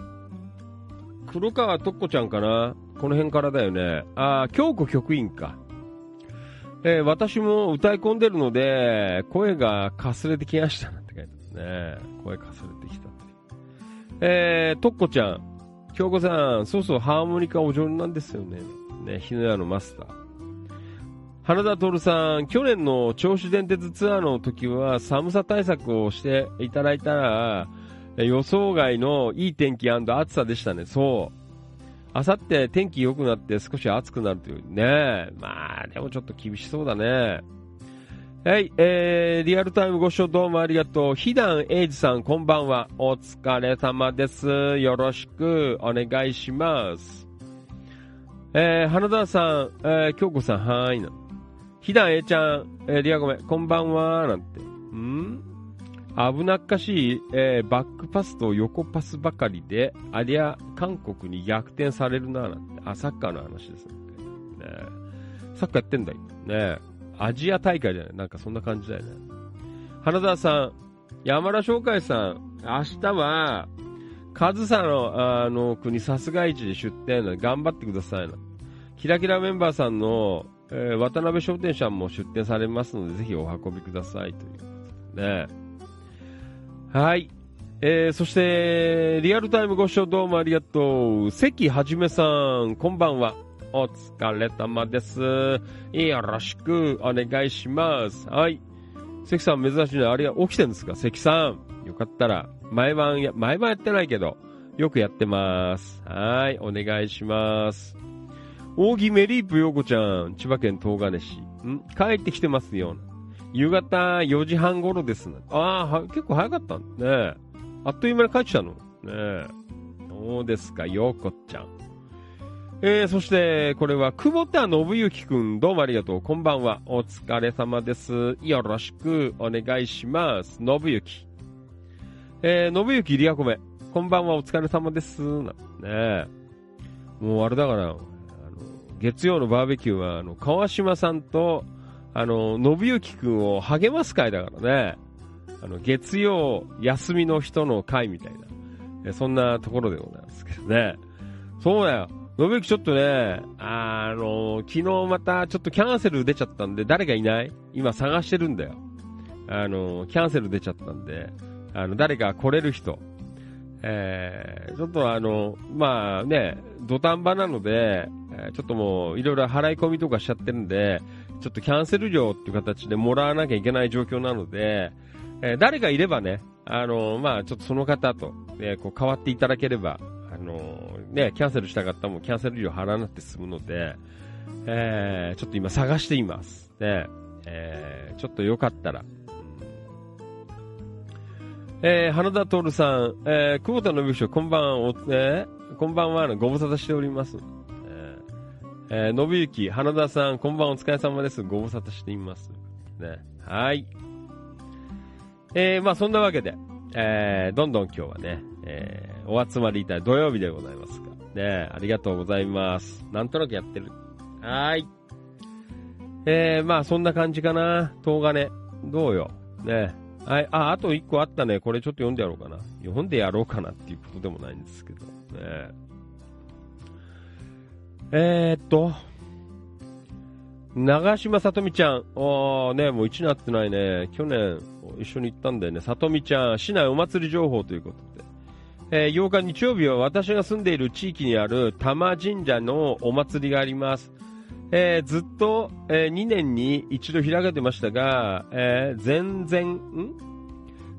黒川とっこちゃんかな？この辺からだよね。あー京子局員か。えー私も歌い込んでるので、声がかすれてきましたなんて書いてますね。声かすれてきたという。えー、とっこちゃん。京子さん、そうそうハーモニカお上手なんですよね。ね、日の屋のマスター。花田徹さん、去年の銚子電鉄ツアーの時は寒さ対策をしていただいたら、予想外のいい天気暑さでしたね。そう。あさって天気良くなって少し暑くなるというね。まあ、でもちょっと厳しそうだね。はい、えー、リアルタイムご視聴どうもありがとう。ひだんえいじさん、こんばんは。お疲れ様です。よろしくお願いします。えー、花田さん、えー、京子さん、はーいな。ひだえいちゃん、えー、リアごめん、こんばんは、なんて。ん？危なっかしい、えーバックパスと横パスばかりで、ありゃ、韓国に逆転されるな、なんて。あ、サッカーの話ですね。ねサッカーやってんだよ。ねアジア大会じゃないなんかそんな感じだよね。花澤さん、山田翔海さん、明日は、上総の、あの、国、さすが市で出店なので頑張ってくださいな。キラキラメンバーさんの、えー渡辺商店さんも出店されますので、ぜひお運びくださいということでね。はい。えー、そして、リアルタイムご視聴どうもありがとう。関はじめさん、こんばんは。お疲れ様です。よろしくお願いします。はい。関さん珍しいね。あれは起きてるんですか？関さん。よかったら、毎晩や、毎晩やってないけど、よくやってます。はい。お願いします。扇メリープ陽子ちゃん、千葉県東金市。ん？帰ってきてますよ。夕方4時半頃です。ああ、結構早かったんだね。あっという間に帰ってきたの？ねえ。そうですか、陽子ちゃん。えー、そして、これは、久保田信之くん、どうもありがとう。こんばんは。お疲れ様です。よろしくお願いします。信之。えー、信之リアコメ。こんばんは、お疲れ様です。ねえ。もうあれだから、月曜のバーベキューは、あの、川島さんと、あの、信之くんを励ます会だからね。あの、月曜休みの人の会みたいな。えそんなところでございますけどね。そうだよ。のぶゆきちょっとね、あの、昨日またちょっとキャンセル出ちゃったんで、誰がいない？今探してるんだよ。あの、キャンセル出ちゃったんで、あの、誰か来れる人。えー、ちょっとあの、まあね、土壇場なので、えちょっともういろいろ払い込みとかしちゃってるんで、ちょっとキャンセル料っていう形でもらわなきゃいけない状況なので、え誰がいればね、あの、まあちょっとその方と、ね、こう変わっていただければ、あの、ね、キャンセルした方もキャンセル料払わなくて済むので、えーちょっと今探しています。ね、えーちょっとよかったら、えー、花田徹さん、えー、久保田信之こんばんは、おえーこんばんは、ご無沙汰しております。えー、えー、信之、花田さん、こんばん、お疲れ様です。ご無沙汰しています。ね、はい。えー、まあそんなわけで、えー、どんどん今日はね、えー、お集まりいたい土曜日でございますが、ね、ありがとうございます。なんとなくやってる。はーい。えー、まあそんな感じかな。東金。どうよ。ね。はい。あ、あと一個あったね。これちょっと読んでやろうかな。読んでやろうかなっていうことでもないんですけど。ね。えー、っと。長島さとみちゃん。おーね、もう1年会ってないね。去年一緒に行ったんだよね。さとみちゃん、市内お祭り情報ということで。えー8日日曜日は私が住んでいる地域にある玉神社のお祭りがあります。えーずっと、え2年に一度開かれてましたが、えー前々、ん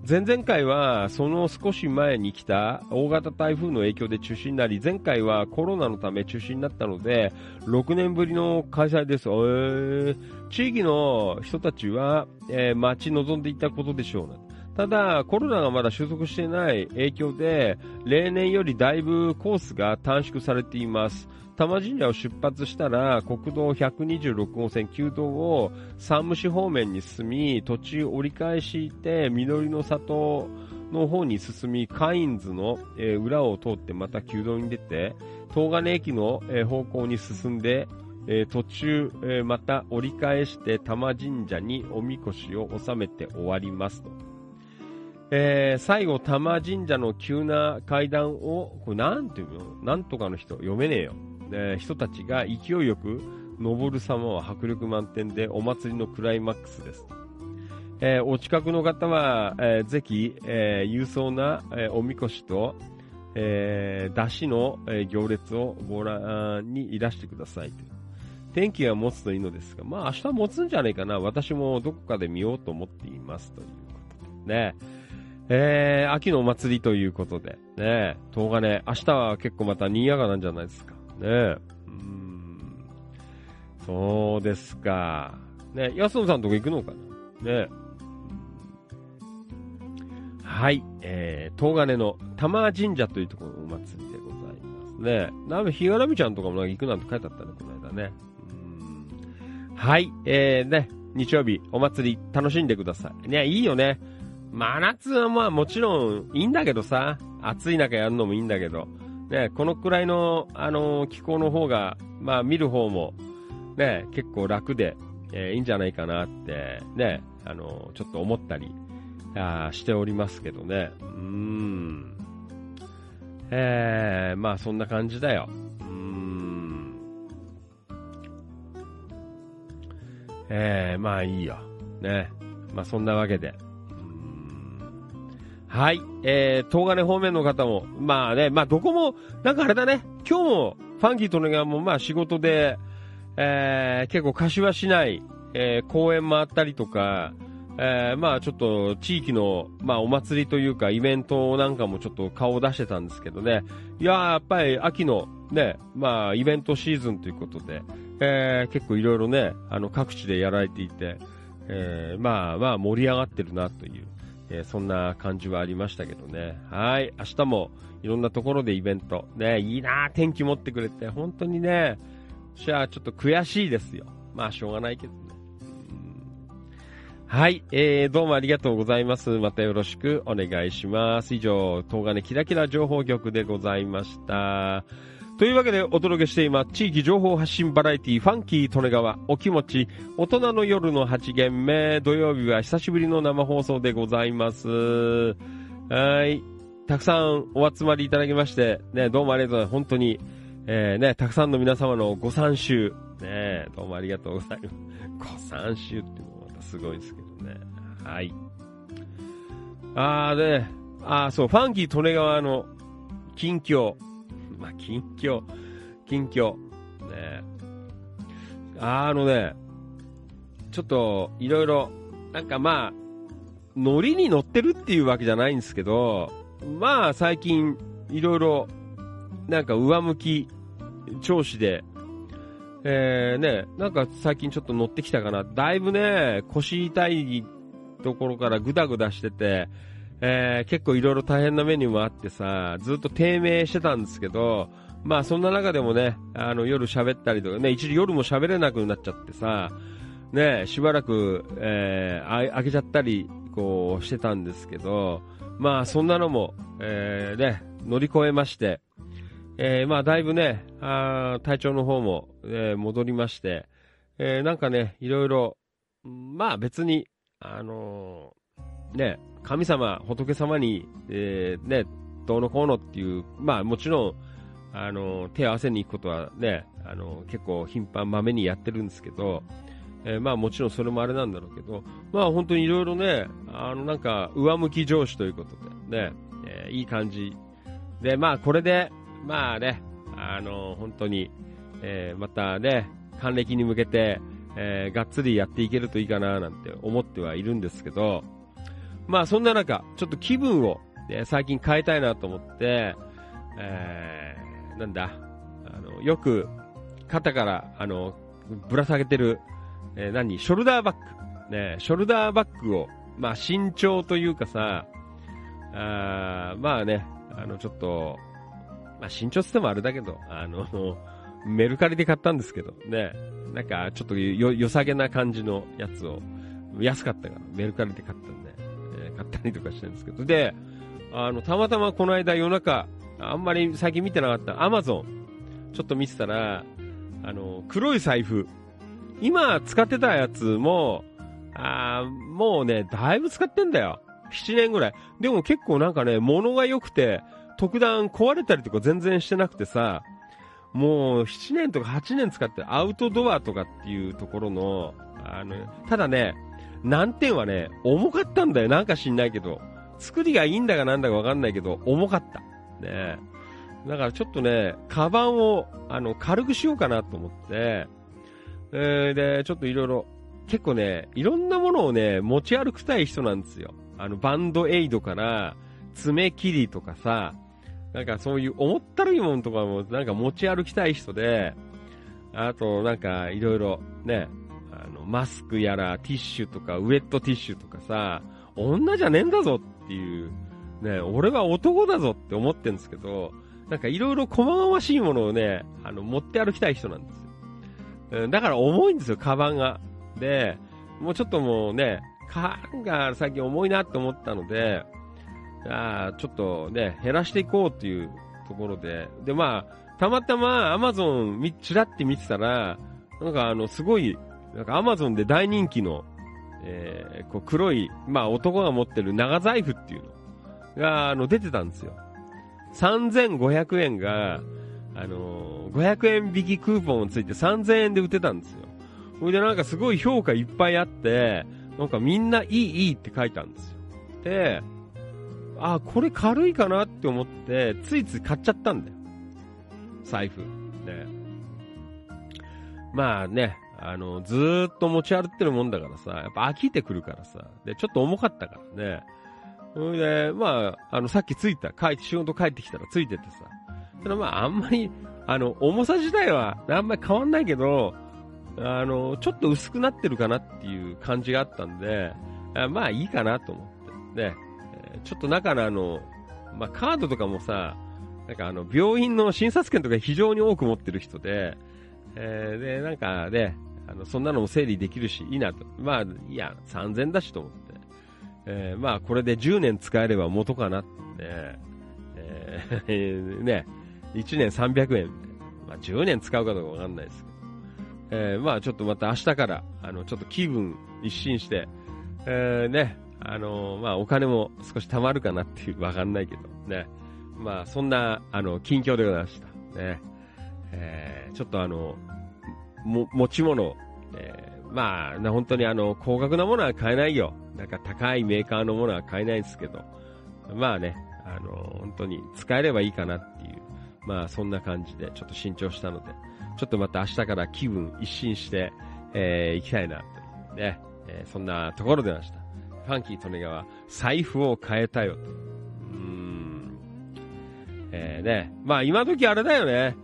前々回はその少し前に来た大型台風の影響で中止になり、前回はコロナのため中止になったので、6年ぶりの開催です。えー地域の人たちは、えー待ち望んでいたことでしょうね。ただ、コロナがまだ収束していない影響で、例年よりだいぶコースが短縮されています。玉神社を出発したら、国道126号線旧道を山武市方面に進み、途中折り返して、緑の里の方に進み、カインズの、えー裏を通ってまた旧道に出て、東金駅の、えー方向に進んで、えー途中、えまた折り返して玉神社におみこしを納めて終わりますと。えー最後、玉神社の急な階段を、これなんていうの？なんとかの人、読めねえよ。人たちが勢いよく登る様は迫力満点でお祭りのクライマックスです。えーお近くの方は、えーぜひ、えー勇壮な、えーおみこしと、えー、出汁の、えー行列をご覧にいらしてください。天気が持つといいのですが、まあ明日持つんじゃないかな。私もどこかで見ようと思っていますということでね。えー、秋のお祭りということで、ね、東金、明日は結構また賑やかなんじゃないですか。ね、うん。そうですか。ね、安野さんとこ行くのかなね。はい、えー、東金の玉神社というところのお祭りでございますね。なんか、日がらみちゃんとかもなんか行くなんて書いてあったね、この間ね。うんはい、えー、ね、日曜日、お祭り楽しんでください。ね、いいよね。真夏はまあもちろんいいんだけどさ、暑い中やるのもいいんだけど、ね、このくらいの、あのー気候の方が、まあ見る方も、ね、結構楽で、えーいいんじゃないかなって、ね、あのーちょっと思ったり、あしておりますけどね。うーん。えー、まあそんな感じだよ。うーん。えー、まあいいよ。ね。まあそんなわけで。はい。えー、東金方面の方も、まあね、まあどこも、なんかあれだね。今日も、ファンキーとネガもまあ仕事で、えー、結構柏市内、えー、公園回ったりとか、えー、まあちょっと地域の、まあお祭りというかイベントなんかもちょっと顔を出してたんですけどね。いややっぱり秋のね、まあイベントシーズンということで、えー、結構いろいろね、あの各地でやられていて、えー、まあまあ盛り上がってるなという、えーそんな感じはありましたけどね。はい。明日もいろんなところでイベント。ね、いいな天気持ってくれて、本当にね、じゃあちょっと悔しいですよ。まあしょうがないけどね。はい、えー、どうもありがとうございます。またよろしくお願いします。以上、東金キラキラ情報局でございました。というわけでお届けしています。地域情報発信バラエティファンキー利根川お気持ち大人の夜の8限目土曜日は久しぶりの生放送でございます。はい。たくさんお集まりいただきまして、ね、どうもありがとうございます。本当に、えー、ね、たくさんの皆様のご参集、ね、どうもありがとうございます。ご参集っていうのもまたすごいですけどね。はい。あーで、あーそう、ファンキー利根川の近況。まあ、近況、近況。ねあのね、ちょっと、いろいろ、なんかまあ、ノリに乗ってるっていうわけじゃないんですけど、まあ最近、いろいろ、なんか上向き調子で、えー、ね、なんか最近ちょっと乗ってきたかな。だいぶね、腰痛いところからグダグダしてて、えー、結構いろいろ大変なメニューもあってさ、ずっと低迷してたんですけど、まあそんな中でもね、あの夜喋ったりとかね、一時夜も喋れなくなっちゃってさ、ね、しばらく、えー、開けちゃったり、こうしてたんですけど、まあそんなのも、えー、ね、乗り越えまして、えー、まあだいぶね、あ体調の方も、えー戻りまして、えーなんかね、いろいろ、まあ別に、あのーね、神様、仏様に、えーね、どうのこうのっていう、まあもちろん、あの手を合わせに行くことはね、あの結構頻繁、まめにやってるんですけど、えーまあもちろんそれもあれなんだろうけど、まあ本当にいろいろね、あのなんか上向き上司ということでね、えーいい感じ。で、まあこれで、まあね、あの本当に、えーまたね、還暦に向けて、えーがっつりやっていけるといいかななんて思ってはいるんですけど、まあそんな中、ちょっと気分を、ね最近変えたいなと思って、えーなんだ、あの、よく肩から、あの、ぶら下げてる、えー何ショルダーバッグ。ね、ショルダーバッグを、まあ身長というかさ、あまあね、あの、ちょっと、まあ身長つってもあれだけど、あの、メルカリで買ったんですけど、ね、なんかちょっとよ、良さげな感じのやつを、安かったから、メルカリで買ったんで、えー買ったりとかしてるんですけど、で、あの、たまたまこの間夜中、あんまり最近見てなかったアマゾン、ちょっと見てたら、あの、黒い財布。今使ってたやつも、あもうね、だいぶ使ってんだよ。7年ぐらい。でも結構なんかね、物が良くて、特段壊れたりとか全然してなくてさ、もう7年とか8年使ってアウトドアとかっていうところの、あの、ただね、難点はね、重かったんだよ。なんか知んないけど。作りがいいんだかなんだかわかんないけど、重かった。ねだからちょっとね、カバンを、あの、軽くしようかなと思って、えーで、ちょっといろいろ、結構ね、いろんなものをね、持ち歩きたい人なんですよ。あの、バンドエイドから、爪切りとかさ、なんかそういう重ったるいものとかもなんか持ち歩きたい人で、あとなんかいろいろね、あの、マスクやらティッシュとかウェットティッシュとかさ、女じゃねえんだぞっていう、ね、俺は男だぞって思ってんですけど、なんかいろいろ細々しいものをね、あの、持って歩きたい人なんですよ。だから重いんですよ、カバンが。で、もうちょっともうね、缶が最近重いなって思ったので、あちょっとね、減らしていこうっていうところで、で、まあ、たまたまアマゾンみちらって見てたら、なんかあの、すごい、なんかアマゾンで大人気の、えーこう黒い、まあ男が持ってる長財布っていうのが、あの、出てたんですよ。3500円が、あのー500円引きクーポンをついて3000円で売ってたんですよ。それでなんかすごい評価いっぱいあって、なんかみんないいいいって書いたんですよ。で、あ、これ軽いかなって思って、ついつい買っちゃったんだよ。財布。ね。まあね、あの、ずーっと持ち歩ってるもんだからさ、やっぱ飽きてくるからさ、で、ちょっと重かったからね。それで、まあ、あの、さっき着いた、帰って、仕事帰ってきたらついててさ、ただまあ、あんまり、あの、重さ自体はあんまり変わんないけど、あの、ちょっと薄くなってるかなっていう感じがあったんで、まあいいかなと思って。ね、えーちょっと中のあの、まあカードとかもさ、なんかあの、病院の診察券とか非常に多く持ってる人で、えーで、なんかね、あの、そんなのも整理できるし、いいなと。まあ、いや、3000だしと思って。えーまあ、これで10年使えれば元かなって、えーね、1年300円。まあ、10年使うかどうかわかんないですけど。えーまあ、ちょっとまた明日から、あの、ちょっと気分一新して、えーね、あのまあ、お金も少し貯まるかなっていう、わかんないけど、ね。まあ、そんな、あの、近況でございました。ね。えー、ちょっとあの、も、持ち物、えー、まあ、本当にあの、高額なものは買えないよ。なんか高いメーカーのものは買えないですけど、まあね、あの、本当に使えればいいかなっていう、まあそんな感じでちょっと慎重したので、ちょっとまた明日から気分一新して、えー、行きたいなというね、えーそんなところでました。ファンキー・トネガは財布を変えたよと。うーん。えー、ね。まあ今時あれだよね。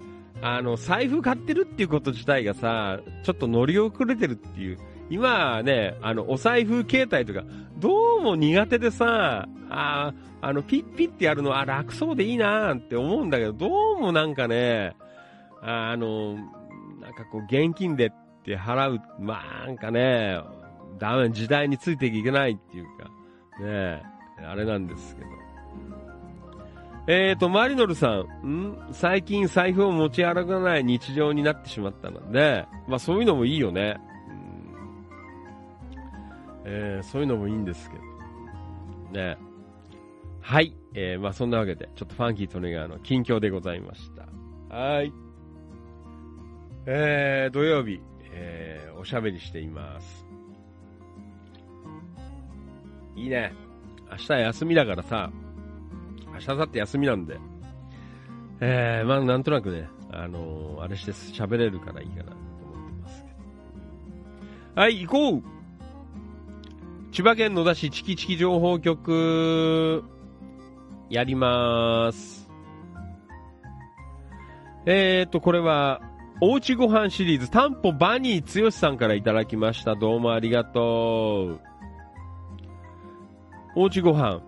あの、財布買ってるっていうこと自体がさ、ちょっと乗り遅れてるっていう。今ね、あの、お財布携帯とか、どうも苦手でさ、ああの、ピッピッってやるのは楽そうでいいなーって思うんだけど、どうもなんかね、あの、なんかこう、現金でって払う、まあ、なんかね、ダメ、時代についていけないっていうか、ねあれなんですけど。えーと、マリノルさん、ん？最近財布を持ち歩かない日常になってしまったので、まあそういうのもいいよね。うんえーそういうのもいいんですけど。ねはい。えーまあそんなわけで、ちょっとファンキートネガーの近況でございました。はい。えー、土曜日、えーおしゃべりしています。いいね。明日休みだからさ、明日、明後日休みなんで、えー、まあなんとなくね、あのーあれして喋れるからいいかなと思ってますけど。はい、行こう千葉県野田市チキチキ情報局、やりまーす。えーと、これは、おうちご飯シリーズ、タンポバニーつよしさんからいただきました。どうもありがとう。おうちご飯、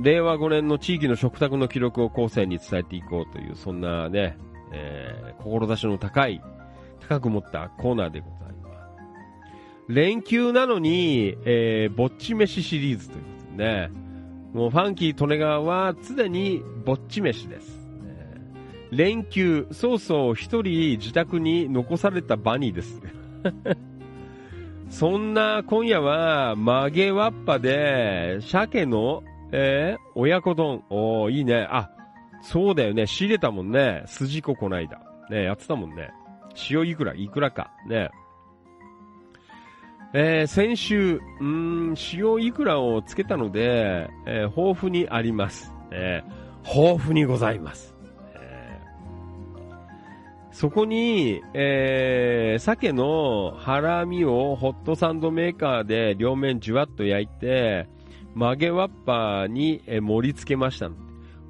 令和5年の地域の食卓の記録を後世に伝えていこうという、そんなね、えー、志の高い、高く持ったコーナーでございます。連休なのに、えー、ぼっち飯シリーズということでね、もうファンキー・利根川は常にぼっち飯です。連休、そうそう一人自宅に残されたバニーです。そんな今夜は曲げわっぱで鮭の、えー親子丼。おーいいね。あ、そうだよね。仕入れたもんね。筋子こないだ。ね、やってたもんね。塩いくら、いくらか。ね。えー先週、うん、塩いくらをつけたので、えー豊富にあります。えー豊富にございます。えーそこに、えー鮭のハラミをホットサンドメーカーで両面じゅわっと焼いて、曲げわっぱに盛り付けました。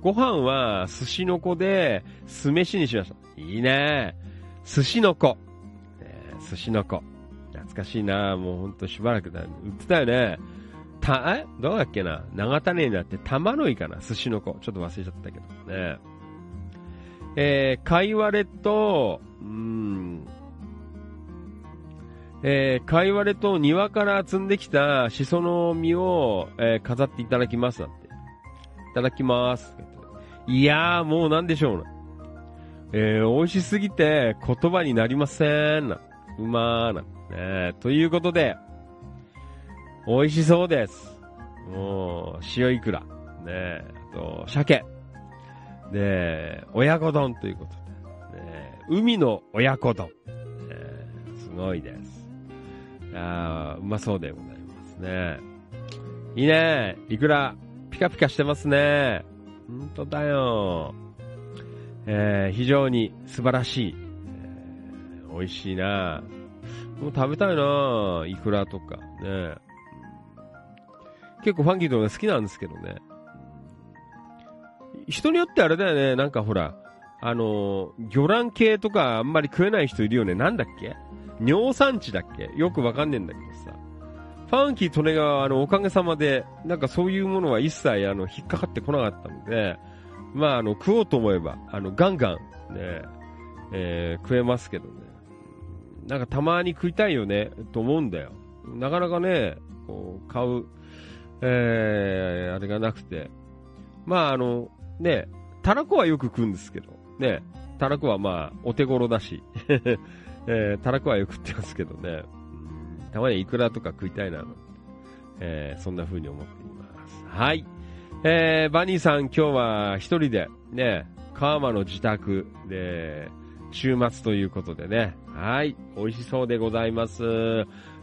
ご飯は寿司の子で酢飯にしました。いいね寿司の子。寿司の子。懐かしいなもうほんとしばらくだ。売ってたよね。た、え？どうだっけな？長種になって玉の井かな？寿司の子。ちょっと忘れちゃったけどね。えー、かいわれと、うーん、えー、かいわれと庭から摘んできたシソの実を、えー飾っていただきますなんて。いただきます。いやー、もうなんでしょうな。えー、美味しすぎて言葉になりませんな。うまーな。ね、ということで、美味しそうです。もう、塩いくら。ね、あと、鮭。で、親子丼ということで、ね、海の親子丼。ね、すごいです。あーうまそうでございますね。いいね。いくら、ピカピカしてますね。ほんとだよ。えー非常に素晴らしい。えー美味しいな。もう食べたいな。イクラとかね。結構ファンキーとか好きなんですけどね。人によってあれだよね。なんかほら、あの魚卵系とかあんまり食えない人いるよね。なんだっけ？尿酸値だっけ？よくわかんねえんだけどさ。ファンキー・利根川は、あの、おかげさまで、なんかそういうものは一切、あの、引っかかってこなかったので、まあ、あの、食おうと思えば、あの、ガンガン、ね、えー食えますけどね。なんかたまに食いたいよね、と思うんだよ。なかなかね、こう、買う、えー、あれがなくて。まあ、あの、ね、たらこはよく食うんですけど、ね、たらこはまあ、お手頃だし、えー、たらこはよく食ってますけどね。うんたまにはイクラとか食いたいな、えーそんな風に思っています。はい。えー、バニーさん今日は一人で、ね、川間の自宅で、週末ということでね。はい。美味しそうでございます。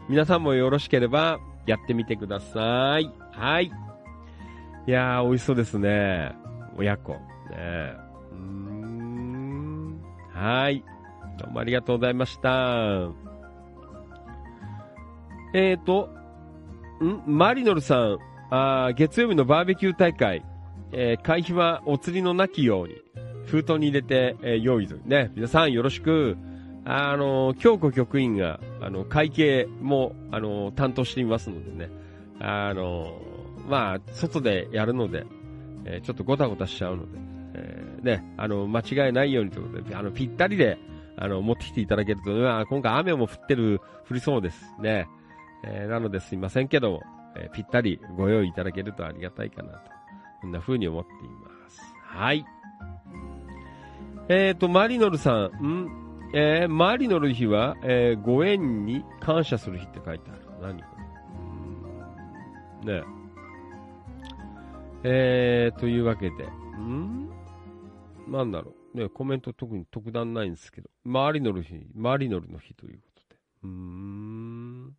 皆さんもよろしければ、やってみてください。はい。いやー、美味しそうですね。親子。ねうーん。はい。どうもありがとうございました。えーと、ん？マリノルさん、あ月曜日のバーベキュー大会、えー会費はお釣りのなきように、封筒に入れて、えー用意する。ね、皆さんよろしく、あの、京子局員が、あの、会計も、あの、担当していますのでね、あの、まあ、外でやるので、えーちょっとごたごたしちゃうので、えーね、あの、間違いないようにということで、あの、ぴったりで、あの、持ってきていただけると、今回雨も降ってる、降りそうですね。えーなのですいませんけども、えーぴったりご用意いただけるとありがたいかなと、こんな風に思っています。はい。えっ、と、マリノルさん、ん？えーマリノル日は、えーご縁に感謝する日って書いてある。何これ？ねえ。えー、というわけで、ん？なんだろう。ね、コメント特に特段ないんですけど、マリノル日、マリノルの日ということで。うーん。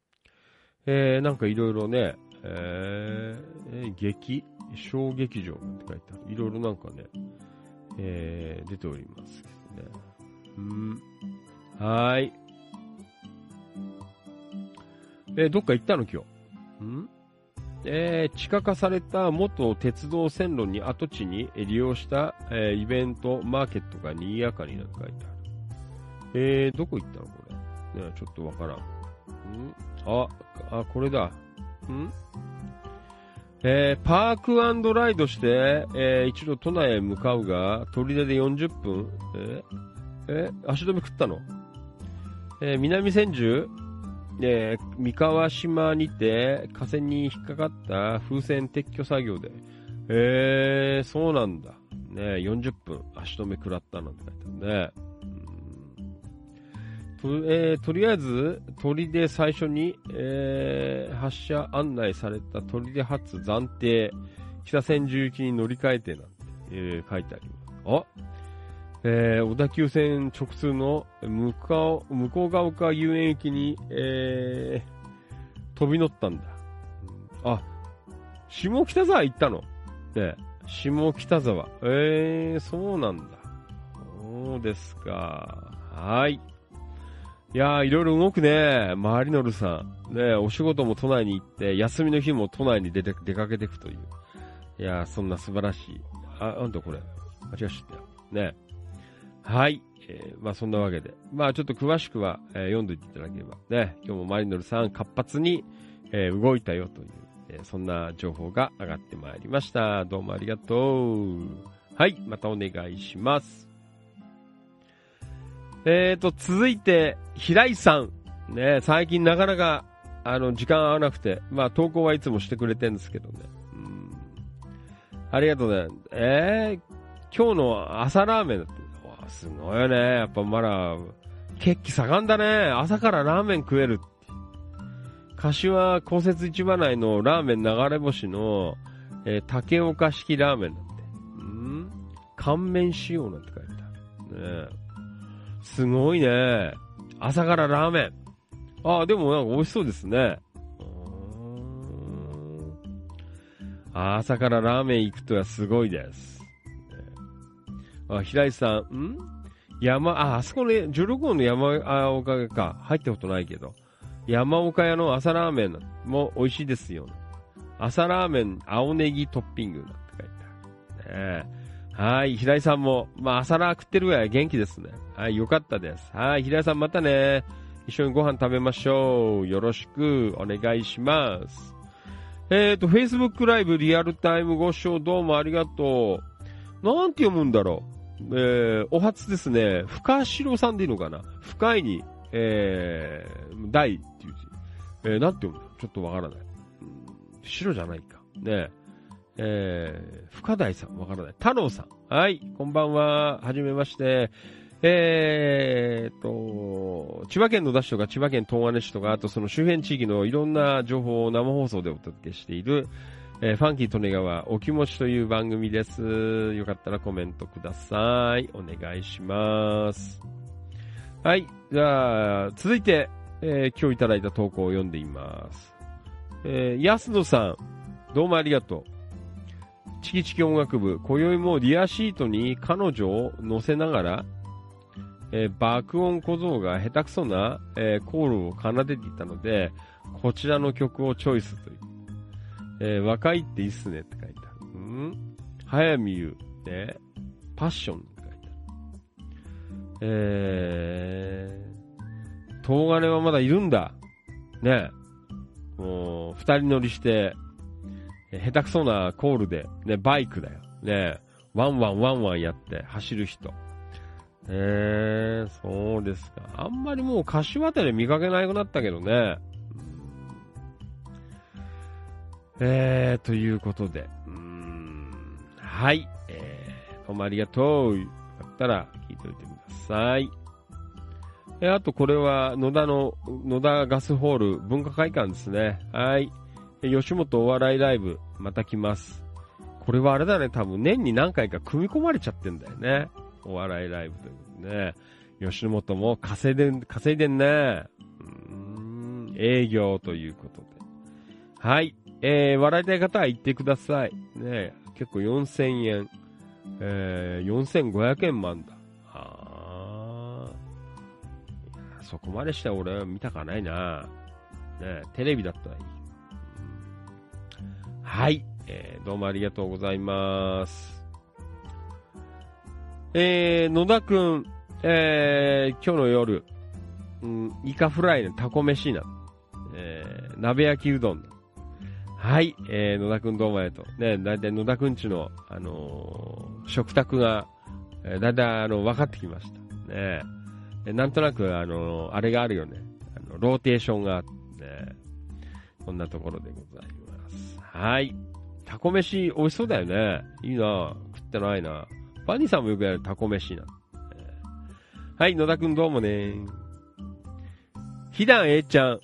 えー、なんかいろいろね、えー、劇、小劇場って書いてある。いろいろなんかね、えー、出ておりますけどね。うん。はーい。えーどっか行ったの今日？ん？えー地下化された元鉄道線路に跡地に利用した、えーイベント、マーケットが賑やかになんか書いてある。えー、どこ行ったのこれ？ねちょっとわからん。ん？あ、あ、これだ。ん？えーパークライドして、えー一度都内へ向かうが、砦で40分、えー？え足止め食ったの？えー南千住、えー三河島にて河川に引っかかった風船撤去作業で、えー、そうなんだ。ね40分足止め食らったなんて書いてあるね。とえーとりあえず、鳥で最初に、えー発車案内された鳥で発暫定、北千住行きに乗り換えてなんて、えー書いてあります。あえー小田急線直通の向こう向こうが丘遊園駅に、えー飛び乗ったんだ。あ、下北沢行ったの？ね下北沢。えー、そうなんだ。そうですか。はい。いやー、いろいろ動くね。マリノルさん。ねお仕事も都内に行って、休みの日も都内に出て出かけていくという。いやー、そんな素晴らしい。あ、なんだこれ。間違えちゃったよ。ねはい。えーまあそんなわけで。まあちょっと詳しくは、えー読んでいていただければ。ね、今日もマリノルさん活発に、えー動いたよという、えそんな情報が上がってまいりました。どうもありがとう。はい。またお願いします。えーと、続いて、平井さん。ね、最近なかなか、あの、時間合わなくて、まあ投稿はいつもしてくれてるんですけどね。うん。ありがとうね。えー、今日の朝ラーメンだって。すごいよね。やっぱまだ、血気盛んだね。朝からラーメン食える。柏公設市場内のラーメン流れ星の、えー竹岡式ラーメンだって。うん？乾麺仕様なんて書いてある。ねすごいね。朝からラーメン。あ、でもなんか美味しそうですね。うん朝からラーメン行くとはすごいです。あ、平井さん、ん？山、あ、あそこね、16号の山岡か。入ったことないけど。山岡屋の朝ラーメンも美味しいですよ。朝ラーメン、青ネギトッピングなんて書いてある。ねはい、平井さんも、まあ朝ラー食ってるぐらい元気ですね。はい、よかったです。はい、平井さんまたね。一緒にご飯食べましょう。よろしくお願いします。えっ、と、Facebook ライブリアルタイムご視聴どうもありがとう。なんて読むんだろう。えー、お初ですね。深城さんでいいのかな？深いに、えー、大っていう字。えー、なんて読むんだちょっとわからない。白じゃないか。ねえー、深大さん、わからない。太郎さん。はい、こんばんは。はじめまして。えーと、千葉県野田市とか千葉県東金市とか、あとその周辺地域のいろんな情報を生放送でお届けしている、えーファンキー利根川お気持ちという番組です。よかったらコメントください。お願いします。はい。じゃあ、続いて、えー今日いただいた投稿を読んでいます。えー安野さん、どうもありがとう。チキチキ音楽部、今宵もリアシートに彼女を乗せながら、えー爆音小僧が下手くそな、えーコールを奏でていたので、こちらの曲をチョイスという。えー若いっていいっすねって書いてある。うん早見優、ね、パッションって書いてある。えー、東金はまだいるんだ。ねもう、二人乗りして、下手くそなコールで、ね、バイクだよ。ねワンワンワンワンやって走る人。えー、そうですか。あんまりもう柏でで見かけなくなったけどね。えー、ということで。うーんはい。えー、どうもありがとう。よかったら聞いておいてください。えーあとこれは野田の、野田ガスホール文化会館ですね。はい。え吉本お笑いライブ、また来ます。これはあれだね、多分年に何回か組み込まれちゃってんだよね。お笑いライブというね。吉本も稼いでん、稼いでんね。うん、営業ということで。はい。えー、笑いたい方は言ってください。ね結構4000円。えー、4500円もあんだ。あーそこまでして俺は見たかないな。ねテレビだったらいい。はい。えー、どうもありがとうございます。えー、野田くん、えー、今日の夜、うん、イカフライのタコ飯な。えー、鍋焼きうどん。はい、えー、野田くんどうもありがとう。ね、だいたい野田くんちの、あのー食卓が、えーだいたいあの、分かってきました。ねえなんとなく、あのーあれがあるよね。あの、ローテーションがあって、ね、こんなところでございます。はい。タコ飯、美味しそうだよね。いいな食ってないな。バニーさんもよくやるタコ飯な。えーはい、野田くんどうもね。ひだんえいちゃん。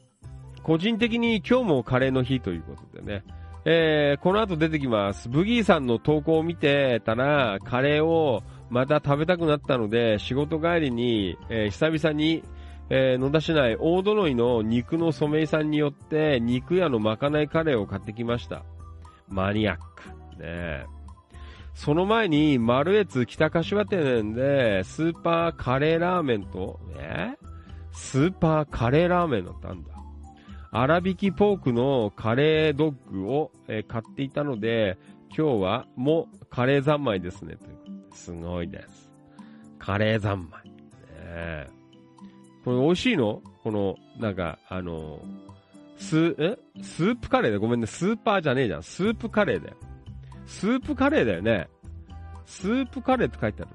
個人的に今日もカレーの日ということでね。えー、この後出てきます。ブギーさんの投稿を見てたら、カレーをまた食べたくなったので、仕事帰りに、えー久々に、えー野田市内大殿井の肉の染井さんによって、肉屋のまかないカレーを買ってきました。マニアック。ねその前に、マルエツ北柏店で、スーパーカレーラーメンと、えスーパーカレーラーメンだったんだ。粗挽きポークのカレードッグを、えー買っていたので、今日はもうカレー三昧ですね。すごいです。カレー三昧。ねえこれ美味しいの？この、なんか、あの、ス、え？スープカレーだ。ごめんね。スーパーじゃねえじゃん。スープカレーだよ。スープカレーだよね。スープカレーって書いてある。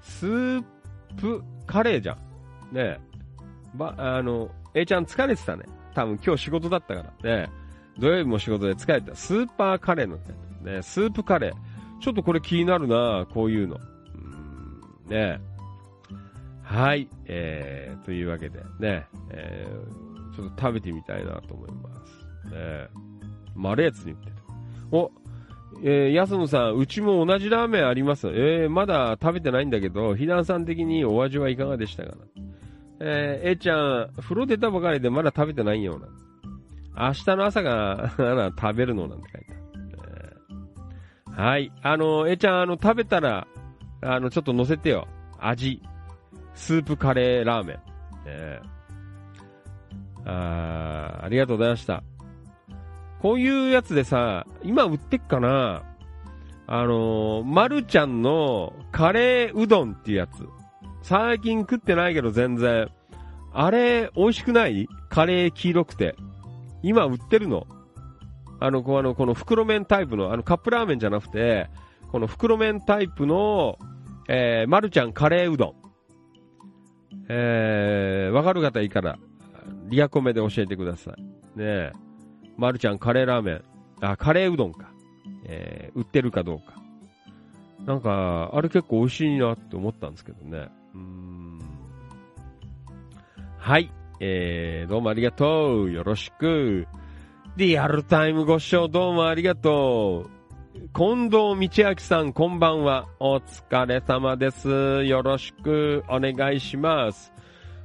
スープカレーじゃん。ねえ。ば、あの、A ちゃん疲れてたね。多分今日仕事だったから。ね土曜日も仕事で疲れてた。スーパーカレーの、ね、スープカレー。ちょっとこれ気になるなこういうの。うんねはい。えー、というわけでね、えー、ちょっと食べてみたいなと思います。ねマレーツに売ってる。お、えー、安野さん、うちも同じラーメンあります。えー、まだ食べてないんだけど、ひなさん的にお味はいかがでしたかなえー、えーちゃん、風呂出たばかりでまだ食べてないよな。明日の朝が、あ食べるのなんて書いてある。はい。あの、えーちゃん、あの、食べたら、あの、ちょっと乗せてよ。味。スープカレーラーメン。えーあありがとうございました。こういうやつでさ、今売ってっかなあのー、まるちゃんのカレーうどんっていうやつ。最近食ってないけど全然。あれ、美味しくない？カレー黄色くて。今売ってるの。あの、こあの、この袋麺タイプの、あの、カップラーメンじゃなくて、この袋麺タイプの、えー、まるちゃんカレーうどん。えー、わかる方いいから、リアコメで教えてください。ねえ。まるちゃんカレーラーメン。あ、カレーうどんか。えー、売ってるかどうか。なんか、あれ結構美味しいなって思ったんですけどね。はい。えー、どうもありがとう。よろしく。リアルタイムご視聴どうもありがとう。近藤道明さん、こんばんは。お疲れ様です。よろしくお願いします。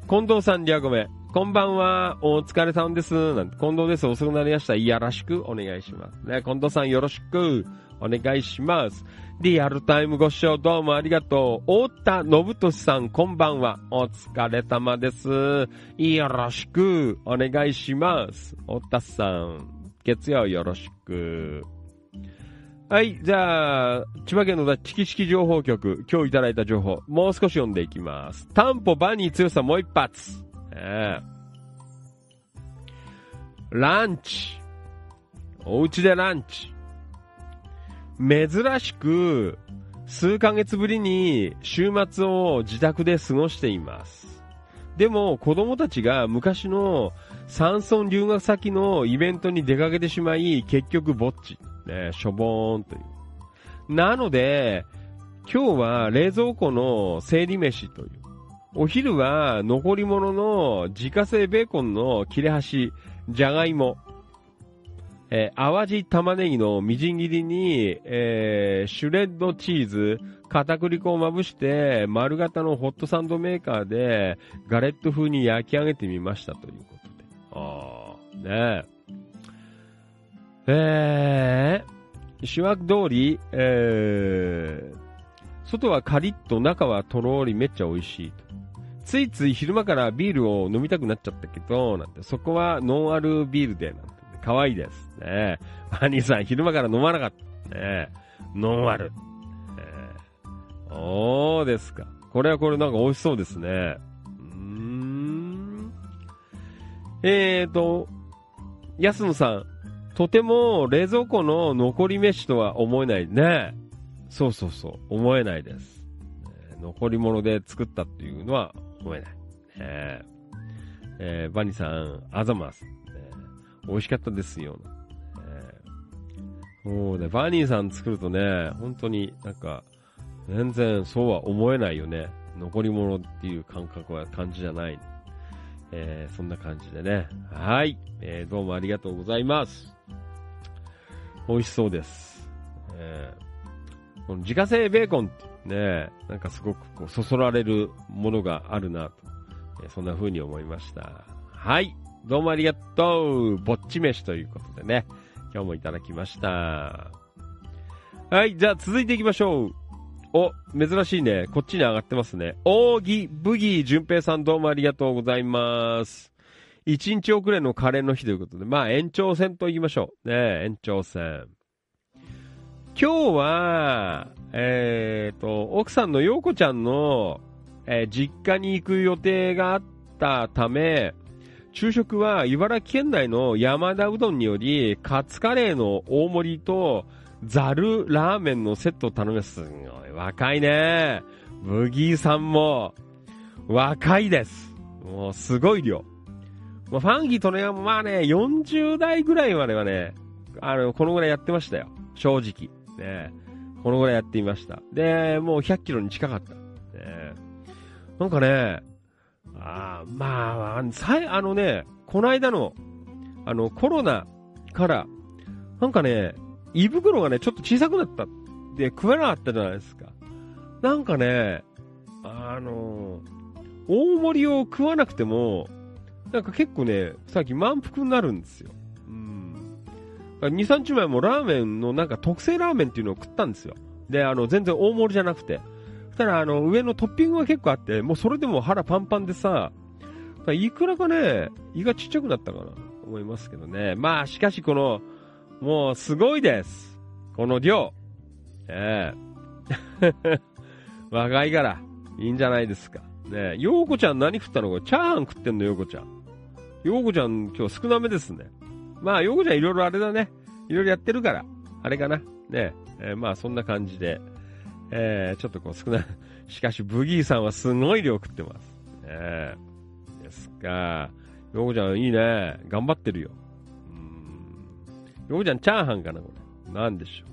近藤さん、リアゴメ。こんばんは。お疲れ様です。なんて、近藤です。遅くなりました。よろしくお願いします。ね、近藤さん、よろしくお願いします。リアルタイムご視聴どうもありがとう。太田信俊さん、こんばんは。お疲れ様です。よろしくお願いします。太田さん、月曜よろしく。はい、じゃあ、千葉県のチキチキ情報局、今日いただいた情報、もう少し読んでいきます。タンポバニー強さもう一発。ええランチ。お家でランチ。珍しく、数ヶ月ぶりに週末を自宅で過ごしています。でも、子供たちが昔の山村留学先のイベントに出かけてしまい、結局ぼっち。ね、しょぼーんという。なので、今日は冷蔵庫の整理飯という。お昼は残り物の自家製ベーコンの切れ端、じゃがいも、えー淡路玉ねぎのみじん切りに、えーシュレッドチーズ、片栗粉をまぶして、丸型のホットサンドメーカーで、ガレット風に焼き上げてみましたということで。ああ、ねえ。えー、主役通り、えー、外はカリッと中はとろーりめっちゃ美味しいと。ついつい昼間からビールを飲みたくなっちゃったけど、なんて、そこはノンアルビールで、なんて、可愛いです。ねバニーさん、昼間から飲まなかった。ねノンアル。えー、おーですか。これはこれなんか美味しそうですね。うーん。えーと、安野さん、とても冷蔵庫の残り飯とは思えないね。そうそうそう、思えないです。残り物で作ったっていうのは思えない。えーえーバニーさん、あざます。美味しかったですよ。えーもうね、バニーさん作るとね、本当になんか、全然そうは思えないよね。残り物っていう感覚は感じじゃない。えーそんな感じでね。はい、えーどうもありがとうございます。美味しそうです。えーこの自家製ベーコンってね、なんかすごくこうそそられるものがあるなと、えーそんな風に思いました。はい、どうもありがとう。ぼっち飯ということでね、今日もいただきました。はい、じゃあ続いていきましょう。お、珍しいね。こっちに上がってますね。扇ブギー淳平さんどうもありがとうございます。一日遅れのカレーの日ということで、まあ延長戦と言いましょう。ね延長戦。今日は、えっ、と、奥さんの陽子ちゃんの、えー実家に行く予定があったため、昼食は茨城県内の山田うどんにより、カツカレーの大盛りと、ザルラーメンのセットを頼みます。すごい若いね。ブギーさんも、若いです。もうすごい量。まあ、ファンギーとね、まあね、40代ぐらいまではね、あの、このぐらいやってましたよ。正直。ね。このぐらいやっていました。で、もう100キロに近かった。ね、なんかね、あーまあ、さい、あのね、この間の、あの、コロナから、なんかね、胃袋がね、ちょっと小さくなったって食えなかったじゃないですか。なんかね、あの、大盛りを食わなくても、なんか結構ね、さっき満腹になるんですよ。うん。2、3日前もラーメンのなんか特製ラーメンっていうのを食ったんですよ。で、あの、全然大盛りじゃなくて。たら、あの、上のトッピングが結構あって、もうそれでも腹パンパンでさ、いくらかね、胃がちっちゃくなったかな、思いますけどね。まあ、しかしこの、もうすごいです。この量。ええ 若いから、いいんじゃないですか。ねえ、ようこちゃん何食ったのこれチャーハン食ってんの、ようこちゃん。ようこちゃん今日少なめですね。まあ、ようこちゃんいろいろあれだね。いろいろやってるから。あれかな。ねえ、えーまあそんな感じで。えーちょっとこう少ない。しかし、ブギーさんはすごい量食ってます。ええですか。ようこちゃんいいね。頑張ってるよ。うん。ようこちゃんチャーハンかな、これ。なんでしょう。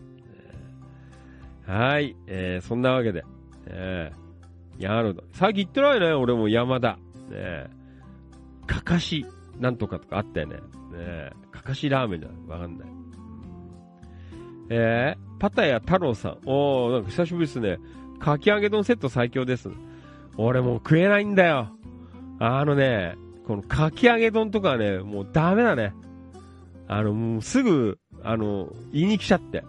えーはい。えーそんなわけで。えー、やるの。さっき言ってないね、俺も山田。ねえかかし。なんとかとかあったよね。ねえ、かかしラーメンじゃ。わかんない。えー、パタヤ太郎さん。おー、なんか久しぶりですね。かき揚げ丼セット最強です。俺もう食えないんだよ。あのね、このかき揚げ丼とかね、もうダメだね。あの、もうすぐ、あの、言いに来ちゃって。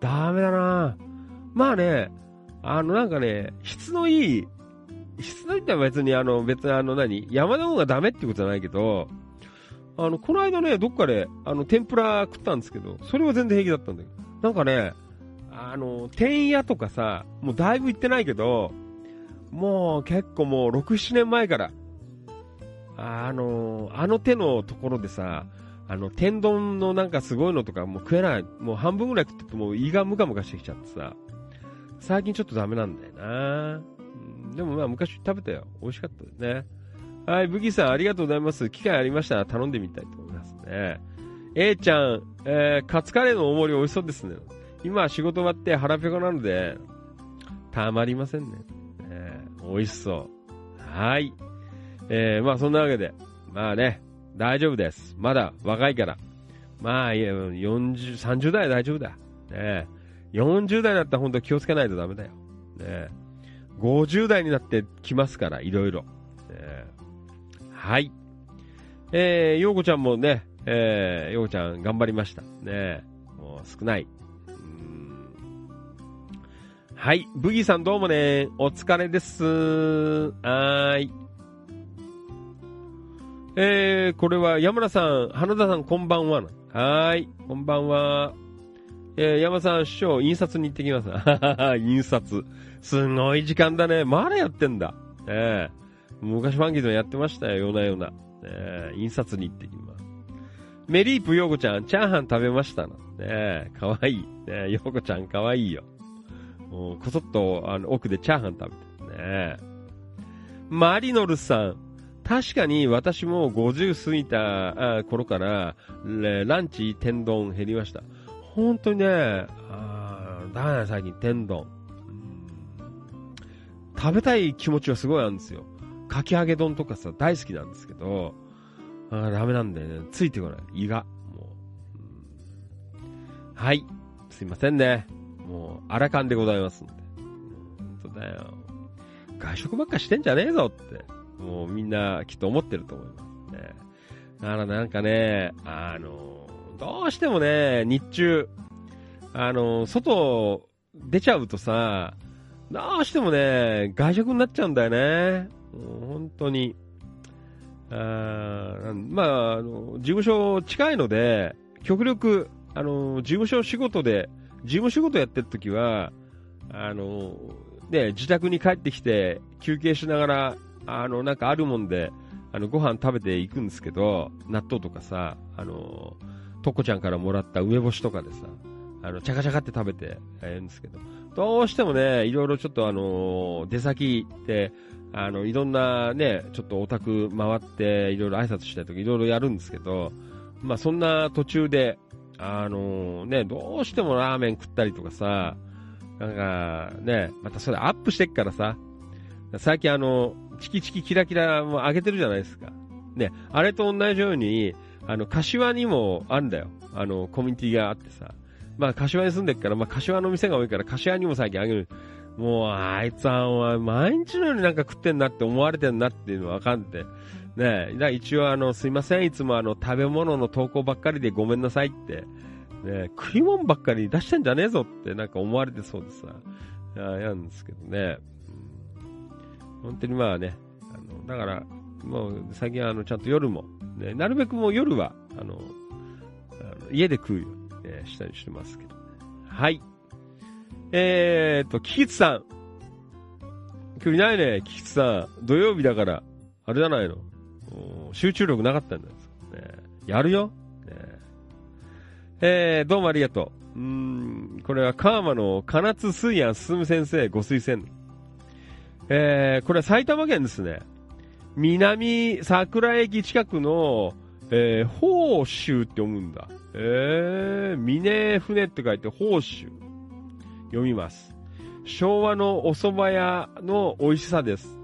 ダメだなまあね、あのなんかね、質のいい、質のいいっては別にあの、別にあの何、山の方がダメってことじゃないけど、あの、この間ね、どっかで、あの、天ぷら食ったんですけど、それは全然平気だったんだけど、なんかね、あの、天屋とかさ、もうだいぶ行ってないけど、もう結構もう6、7年前から、あの、あの手のところでさ、あの、天丼のなんかすごいのとかもう食えない。もう半分ぐらい食ってても胃がムカムカしてきちゃってさ、最近ちょっとダメなんだよなでもまあ昔食べたよ。美味しかったですね。はい、ブギーさんありがとうございます。機会ありましたら頼んでみたいと思いますね。A ちゃん、えー、カツカレーの大盛り美味しそうですね。今仕事終わって腹ペコなので、たまりませんね。えー、美味しそう。はい。えー、まあそんなわけで、まあね、大丈夫です。まだ若いから。まあ、いや、40、30代は大丈夫だ。ね40代だったら本当気をつけないとダメだよ。ね50代になってきますから、いろいろ。ねはい。えー、ようこちゃんもね、えー、ようちゃん頑張りました。ねもう少ない。はい。ブギーさんどうもね。お疲れです。はい。えー、これは山田さん、花田さんこんばんは。はい。こんばんは。えー、山田さん、師匠、印刷に行ってきます。印刷。すごい時間だね。まだやってんだ。えー、昔ファンキーでもやってましたよ、夜な夜な。えー、印刷に行ってきます。メリープヨーコちゃん、チャーハン食べましたな。ねえ、かわいい。ねえ、ヨーコちゃんかわいいよ。もうこそっと、あの、奥でチャーハン食べてねえ。マリノルさん、確かに私も50過ぎた頃から、ランチ天丼減りました。本当にね、あだめだ、最近天丼。食べたい気持ちはすごいあるんですよ。かき揚げ丼とかさ、大好きなんですけど、あダメなんだよね。ついてこない。胃が。もう。はい。すいませんね。もう、あらかんでございますんで。本当だよ。外食ばっかしてんじゃねえぞって。もうみんなきっと思ってると思いますね。だからなんかね、あの、どうしてもね、日中、あの、外出ちゃうとさ、どうしてもね、外食になっちゃうんだよね。もう本当に。あまあ、あの、事務所近いので、極力、あの、事務所仕事で、事務仕事やってる時は、あの、ね、自宅に帰ってきて、休憩しながら、あの、なんかあるもんで、あの、ご飯食べていくんですけど、納豆とかさ、あの、とこちゃんからもらった梅干しとかでさ、あの、チャカチャカって食べてやるんですけど、どうしてもね、いろいろちょっとあの、出先って、あの、いろんなね、ちょっとオタク回って、いろいろ挨拶したりとか、いろいろやるんですけど、まあそんな途中で、あのね、どうしてもラーメン食ったりとかさ、なんかね、またそれアップしてっからさ、最近あの、チキチキキラキラも上げてるじゃないですか。ね、あれと同じように、あの、柏にもあるんだよ。あの、コミュニティがあってさ。まあ、柏に住んでっから、まあ、柏の店が多いから、柏にも最近あげる。もう、あいつは、お前、毎日のようになんか食ってんなって思われてんなっていうのはわかんて。ねだから一応あの、すいません、いつもあの、食べ物の投稿ばっかりでごめんなさいって。ね食い物ばっかり出してんじゃねえぞってなんか思われてそうでさ。いや、やんですけどね。うん本当にまあね、あの、だから、もう最近はあの、ちゃんと夜も、ね、なるべくもう夜は、あの、あの家で食うように、ね、したりしてますけど、ね。はい。えーっと、キツさん。今日いないね、キキツさん。土曜日だから、あれじゃないの？集中力なかったんだよ。ね、やるよ。ね、えー、どうもありがとう。うん、これは川間の金津水安進先生ご推薦。えー、これは埼玉県ですね。南桜駅近くの、えー、宝州って読むんだ。えー、峰船って書いて宝州。読みます。昭和のお蕎麦屋の美味しさです。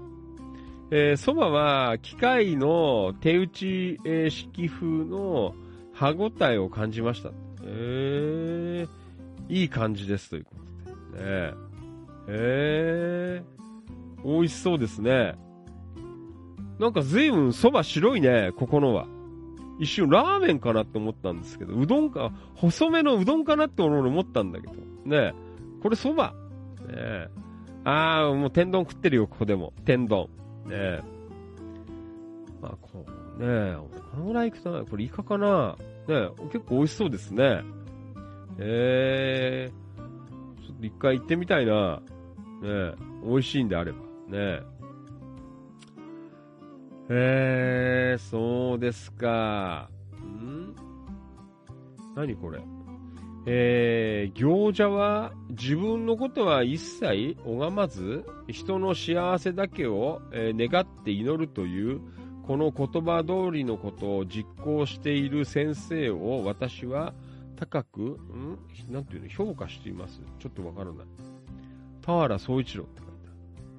えー、蕎麦は機械の手打ち、え式風の歯ごたえを感じました。えー、いい感じですということで。ねえー、美味しそうですね。なんか随分蕎麦白いね、ここのは。一瞬ラーメンかなって思ったんですけど、うどんか、細めのうどんかなって俺思ったんだけど。ねえこれ蕎麦。ねえ。あー、もう天丼食ってるよ、ここでも。天丼。ねえ。まあ、こう、ねえ、このぐらい行くとな、これイカかなねえ、結構美味しそうですね。えー、ちょっと一回行ってみたいな。ねえ、美味しいんであれば。ねえ。えー、そうですか。ん？何これ？えー、行者は自分のことは一切拝まず、人の幸せだけを、えー願って祈るという、この言葉通りのことを実行している先生を私は高く、ん？なんていうの、評価しています。ちょっとわからない。田原総一郎って書いて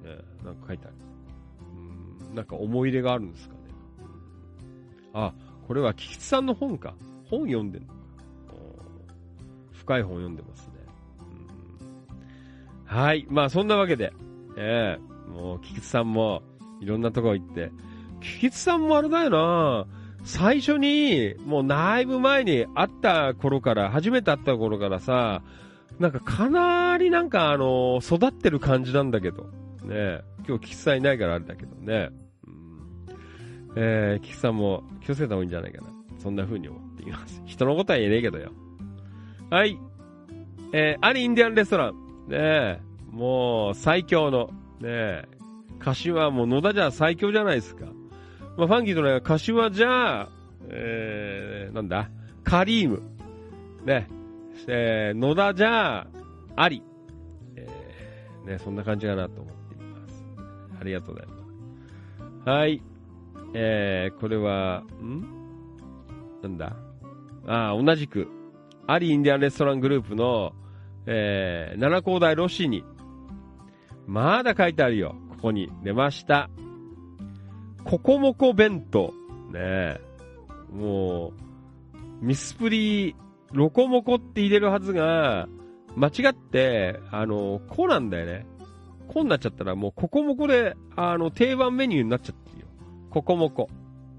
ある。ね、なんか書いてある。うんなんか思い入れがあるんですかね。あ、これは菊池さんの本か。本読んでんの。深い本読んでますね。うんはい。まあそんなわけで、ええもう菊池さんもいろんなとこ行って、菊池さんもあれだよな最初に、もうだいぶ前に会った頃から、初めて会った頃からさ、なんかかなりなんかあの、育ってる感じなんだけど。ね今日菊池さんいないからあれだけどね。うん、えー、菊池さんも気をつけた方がいいんじゃないかな。そんな風に思っています。人のことは言えねえけどよ。はい。えー、アリインディアンレストラン。ねえ、もう最強の、ねえ、柏もう野田じゃ最強じゃないですか。まあ、ファンキーとね、柏じゃ、えー、なんだ、カリーム。ね、えー、野田じゃ、あり。えー、ね、そんな感じかなと思っています。ありがとうございます。はい。えー、これは、ん？なんだ？ああ、同じく、アリインディアンレストラングループの、えー、七高台ロシに、まだ書いてあるよ。ここに出ました。ココモコ弁当。ねえ。もう、ミスプリ、ロコモコって入れるはずが、間違って、あの、こうなんだよね。こうになっちゃったらもうココモコで、あの、定番メニューになっちゃってるよ。ココモコ。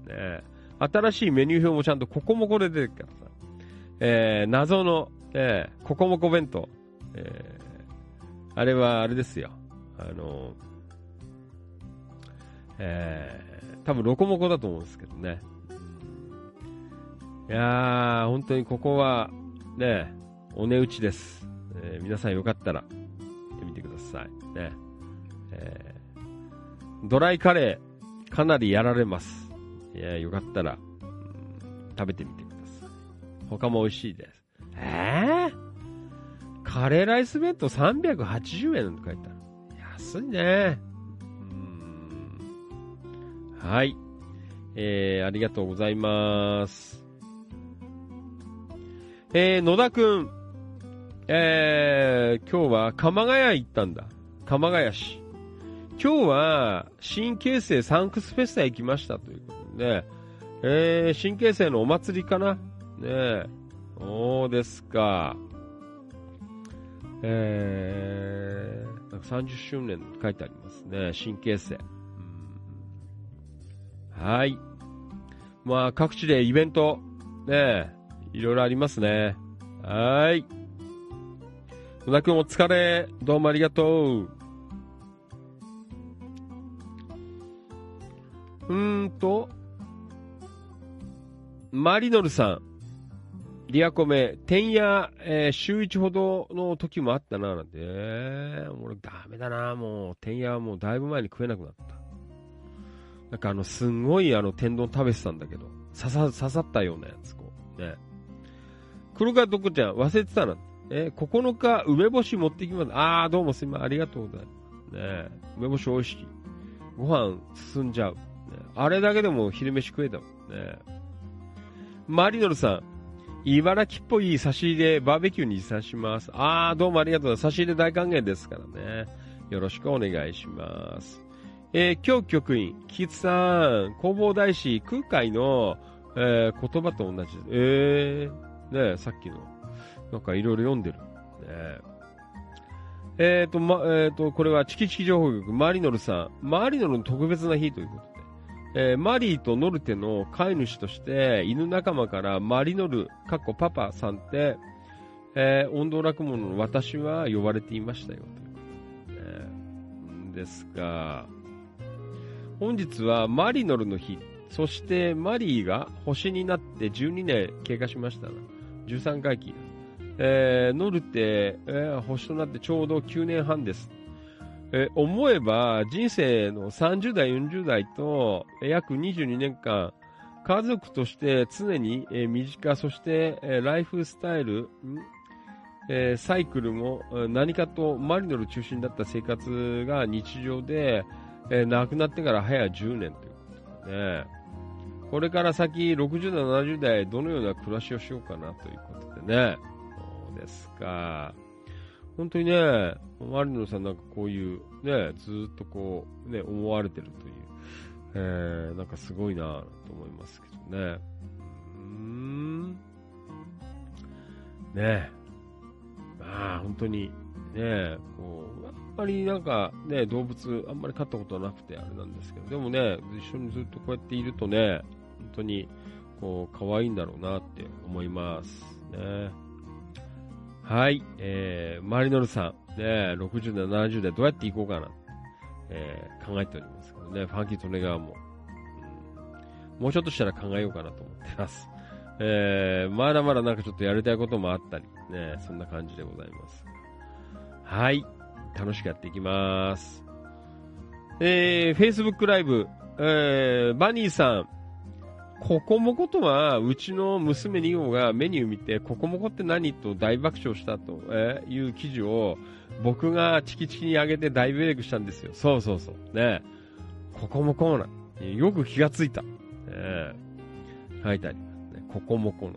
ねえ。新しいメニュー表もちゃんとココモコで出てるからさ。えー、謎の、えー、ココモコ弁当。えー、あれはあれですよ。あの、えー、多分ロコモコだと思うんですけどね。いやー、本当にここは、ね、お値打ちです。えー皆さんよかったら、行ってみてください。ね。えードライカレー、かなりやられます。いやよかったら、うん食べてみて。他も美味しいです。えー、カレーライス弁当380円って書いてある。安いね。はい。えー、ありがとうございます。えー、野田くん。えー、今日は鎌ヶ谷行ったんだ。鎌ヶ谷市。今日は新京成サンクスフェスタ行きましたということで、ね、えー、新京成のお祭りかなねえ。そうですか。えー、なんか30周年書いてありますね。新京成。はい。まあ、各地でイベント、ねえ、いろいろありますね。はい。野田くんお疲れ。どうもありがとう。うーんと、マリノルさん。リアコメ、天夜、えー週一ほどの時もあったな、なんて。えー、俺ダメだな、もう。天夜はもうだいぶ前に食えなくなった。なんかあの、すんごいあの、天丼食べてたんだけど、刺さ、刺さったようなやつ、こう。ね。黒川どこちゃん、忘れてたな。えー、9日、梅干し持ってきます。あー、どうもすみません。ありがとうございます。ね梅干し美味しい。ご飯進んじゃう。ね、あれだけでも昼飯食えたもんね。マリノルさん、茨城っぽい差し入れバーベキューに持参します。あー、どうもありがとう。差し入れ大歓迎ですからね。よろしくお願いします。えー今日局員、キツさん、弘法大師、空海の、えー言葉と同じ。えー、ねさっきの、なんかいろいろ読んでる。ねえーと、ま、えーと、これはチキチキ情報局、マリノルさん。マリノルの特別な日ということ。えーマリーとノルテの飼い主として、犬仲間からマリノル、かっこパパさんって、えー、音頭落語の私は呼ばれていましたよ。ということで、ねですが、本日はマリノルの日、そしてマリーが星になって12年経過しましたな。13回忌。えーノルテ、えー星となってちょうど9年半です。え思えば人生の30代、40代と約22年間、家族として常に、身近、そして、ライフスタイル、サイクルも何かとマリノル中心だった生活が日常で、亡くなってから早10年ということでね、これから先60代、70代どのような暮らしをしようかなということでね、そうですか。本当にね、マリノさんなんかこういう、ね、ずっとこう、ね、思われてるという、えー、なんかすごいなと思いますけどね。うーん。ねまあ、本当に、ねこう、あんまりなんかね、動物、あんまり飼ったことはなくてあれなんですけど、でもね、一緒にずっとこうやっているとね、本当に、こう、可愛いんだろうなって思います。ね。はい、えー、マリノルさん、ね、60代、70代どうやっていこうかな、えー、考えておりますけどね、ファンキー・トネガーも、うん、もうちょっとしたら考えようかなと思ってます。えー、まだまだなんかちょっとやりたいこともあったり、ね、そんな感じでございます。はい、楽しくやっていきます。えー、Facebook ライブ、えー、バニーさん、ココモコとは、うちの娘2号がメニュー見て、ココモコって何と大爆笑したと、いう記事を、僕がチキチキに上げて大ブレイクしたんですよ。そうそうそう。ねココモコな。よく気がついた。ね書いてありますね。ココモコの。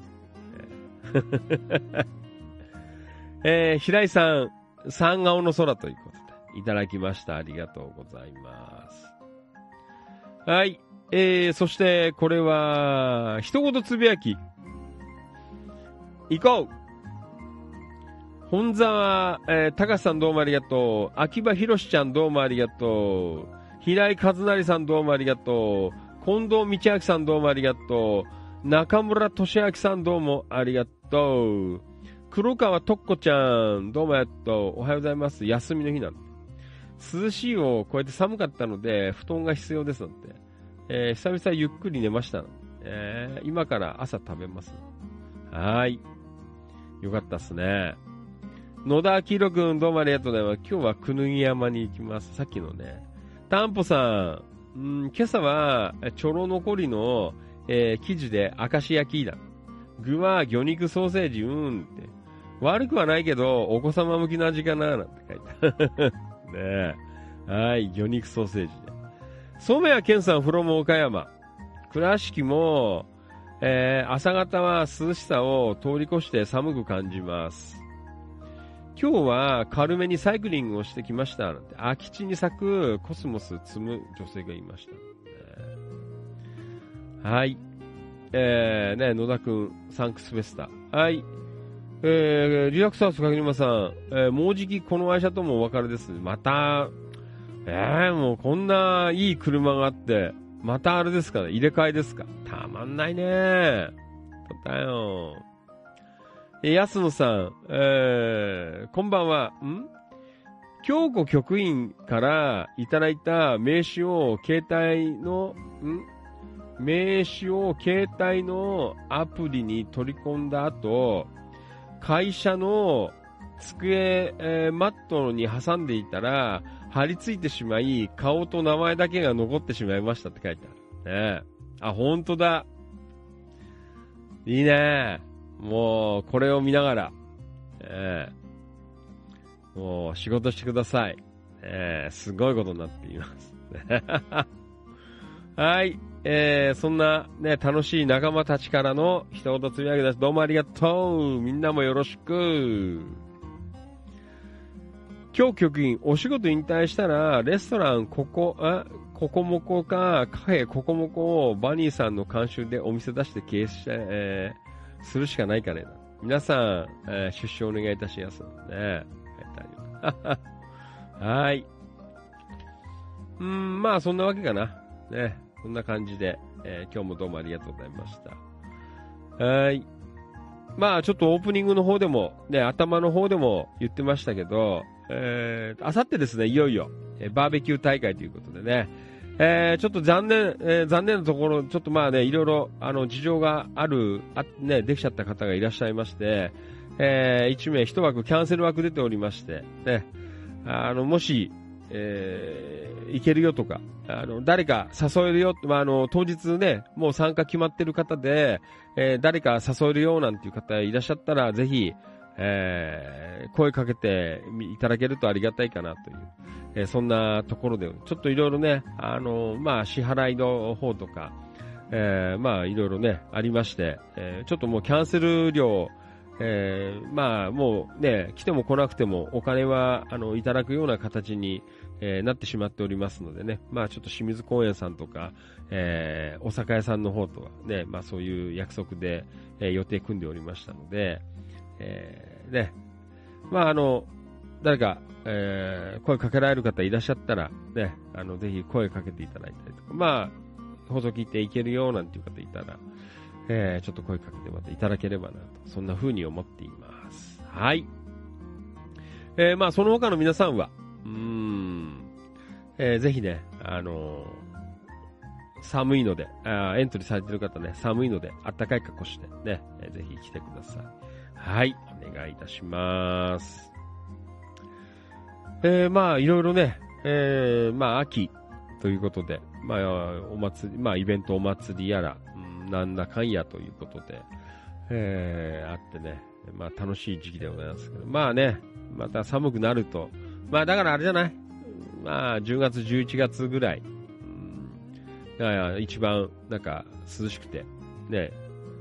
えー 平井さん、三顔の空ということで、いただきました。ありがとうございます。はい。えー、そして、これは、一言つぶやき。行こう本沢、えー、高橋さんどうもありがとう。秋葉博士ちゃんどうもありがとう。平井和成さんどうもありがとう。近藤道明さんどうもありがとう。中村俊明さんどうもありがとう。黒川とっこちゃんどうもありがとう。おはようございます。休みの日なの。涼しいを超えて寒かったので、布団が必要ですなんて。えー久々ゆっくり寝ました。えー今から朝食べます。はーい。よかったっすね。野田明宏くんどうもありがとうございます。今日はくぬぎ山に行きます。さっきのね。タンポさん、うん、今朝は、ちょろ残りの、えー生地で明石焼きだ。具は魚肉ソーセージ、うんって。悪くはないけど、お子様向きの味かななんて書いてある。ね。はい、魚肉ソーセージ。染谷健さん、フロム岡山。倉敷も、えー朝方は涼しさを通り越して寒く感じます。今日は軽めにサイクリングをしてきました。空き地に咲くコスモス摘む女性がいました。はい。えー、ね、野田くん、サンクスフェスタ。はい。えー、リラックスハウス影沼さん、えーもうじきこの愛車ともお別れです。また、えー、もうこんないい車があって、またあれですかね、入れ替えですか。たまんないね。とだよ。え、安野さん、えー、こんばんは。ん？京子局員からいただいた名刺を携帯の、ん？名刺を携帯のアプリに取り込んだ後、会社の机、えーマットに挟んでいたら、貼り付いてしまい、顔と名前だけが残ってしまいましたって書いてある。ねえ。あ、ほんとだ。いいね。もう、これを見ながら、ええもう、仕事してください。ええすごいことになっています。はい。えー、そんなね、楽しい仲間たちからの一言つぶやきです。どうもありがとう。みんなもよろしく。今日局員、お仕事引退したら、レストラン、ここ、あ、ココモコか、カフェココモコをバニーさんの監修でお店出して経営し、えー、するしかないかね。皆さん、えー出資お願いいたしますね。はい。うーん、まあそんなわけかな。ね。こんな感じで、えー今日もどうもありがとうございました。はい。まあちょっとオープニングの方でも、ね、頭の方でも言ってましたけど、え、あさってですね、いよいよ、えーバーベキュー大会ということでね、えーちょっと残念、えー残念なところ、ちょっとまあね、いろいろ、あの、事情がある、あ、ね、できちゃった方がいらっしゃいまして、えー、1名1枠キャンセル枠出ておりまして、ね、あの、もし、えー行けるよとか、あの、誰か誘えるよ、まあ、あの、当日ね、もう参加決まってる方で、えー誰か誘えるよなんていう方いらっしゃったら、ぜひ、えー声かけていただけるとありがたいかなという、えーそんなところで、ちょっといろいろね、あの、まあ、支払いの方とか、えーまあ、いろいろね、ありまして、えちょっともうキャンセル料、えまあ、もうね、来ても来なくてもお金は、あの、いただくような形に、えなってしまっておりますのでね、まあ、ちょっと清水公園さんとか、えお酒屋さんの方とはね、まあ、そういう約束で、え予定組んでおりましたので、えーね、まあ、あの、誰か、えー声かけられる方いらっしゃったら、ね、あの、ぜひ声かけていただいたりとか、まあ、放送聞いていけるよなんていう方いたら、えーちょっと声かけてまたいただければなと、そんな風に思っています。はい。えーまあ、その他の皆さんは、うーん、えーぜひね、あの寒いので、あエントリーされてる方ね、寒いので、あったかい格好してね、えーぜひ来てください。はい、お願いいたします。えーまあ、いろいろね、えーまあ、秋ということで、まあ、お祭り、まあ、イベントお祭りやら、うんなんだかんやということで、えーあってね、まあ、楽しい時期でございますけど、まあね、また寒くなると、まあ、だからあれじゃない？まあ、10月、11月ぐらい、うん、一番、なんか、涼しくて、ね、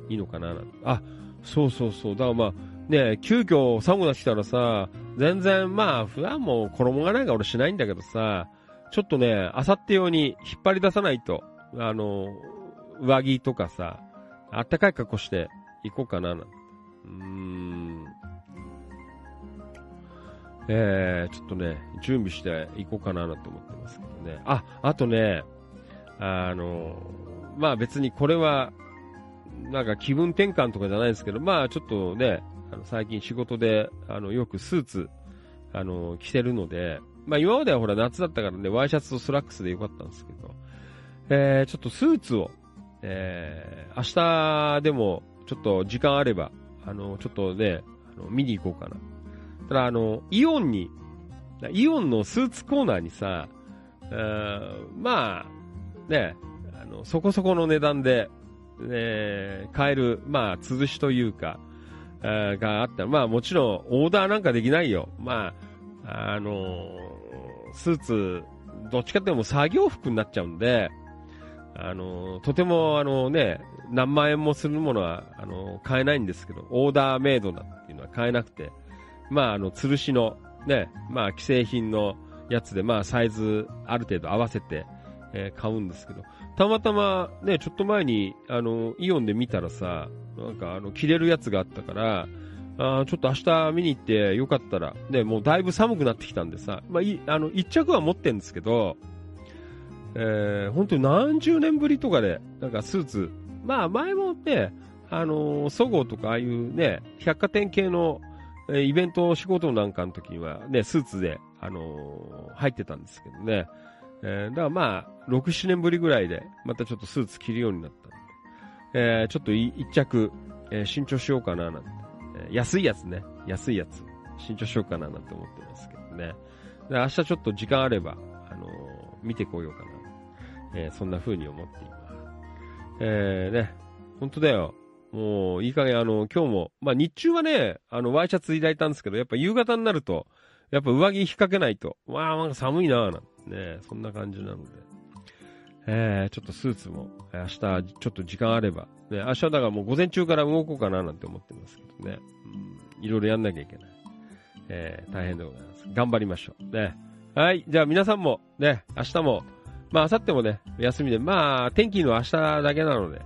いいのかななあ、そうそうそう、だからまあ、ね、急遽寒くなってきたらさ、全然まあ、普段も衣がないから俺しないんだけどさ、ちょっとね、あさって用に引っ張り出さないと、あの、上着とかさ、あったかい格好して行こうかななんて。うーん。えー、ちょっとね、準備して行こうかななんて思ってますけどね。あ、あとね、あの、まあ別にこれは、なんか気分転換とかじゃないですけど、まあちょっとね、あの最近仕事で、あの、よくスーツ、あの、着てるので、まあ今まではほら夏だったからね、ワイシャツとスラックスでよかったんですけど、えー、ちょっとスーツを、えー、明日でもちょっと時間あれば、あの、ちょっとね、あの見に行こうかな。ただあの、イオンに、イオンのスーツコーナーにさ、ーまあ、ね、あの、そこそこの値段で、ね、買える、まあ、潰しというか、えーがあったら、まあもちろんオーダーなんかできないよ。まあ、あのスーツ、どっちかっていうと作業服になっちゃうんで、あのとてもあのね、何万円もするものは、あの買えないんですけど、オーダーメイドだっていうのは買えなくて、まああの、吊るしの、ね、まあ既製品のやつで、まあサイズある程度合わせて、えー買うんですけど、たまたまね、ちょっと前に、あの、イオンで見たらさ、なんかあの、着れるやつがあったから、あちょっと明日見に行ってよかったら、ね、もうだいぶ寒くなってきたんでさ、まあ、い、あの、一着は持ってんですけど、えー、本当に何十年ぶりとかで、なんかスーツ、まあ前もね、あのー、そごうとかああいうね、百貨店系の、イベント仕事なんかの時にはね、スーツで、あのー入ってたんですけどね、えーだからまあ、6、7年ぶりぐらいで、またちょっとスーツ着るようになったんで。えーちょっと一着、えー新調しようかななんて、えー安いやつね、安いやつ、新調しようかななんて思ってますけどね。で明日ちょっと時間あれば、あのー見てこようかな。えーそんな風に思っています。えーね、本当だよ。もう、いい加減あの、今日も、まあ日中はね、あの、ワイシャツいただいたんですけど、やっぱ夕方になると、やっぱ上着引っ掛けないと、わあ、なんか寒いなぁ、なんてね、そんな感じなので。えー、ちょっとスーツも、えー明日、ちょっと時間あれば、ね、明日だからもう午前中から動こうかななんて思ってますけどね。うん、いろいろやんなきゃいけない。えー、大変でございます。頑張りましょう。ね。はい。じゃあ皆さんも、ね、明日も、まあ、あさってもね、休みで、まあ、天気の明日だけなので、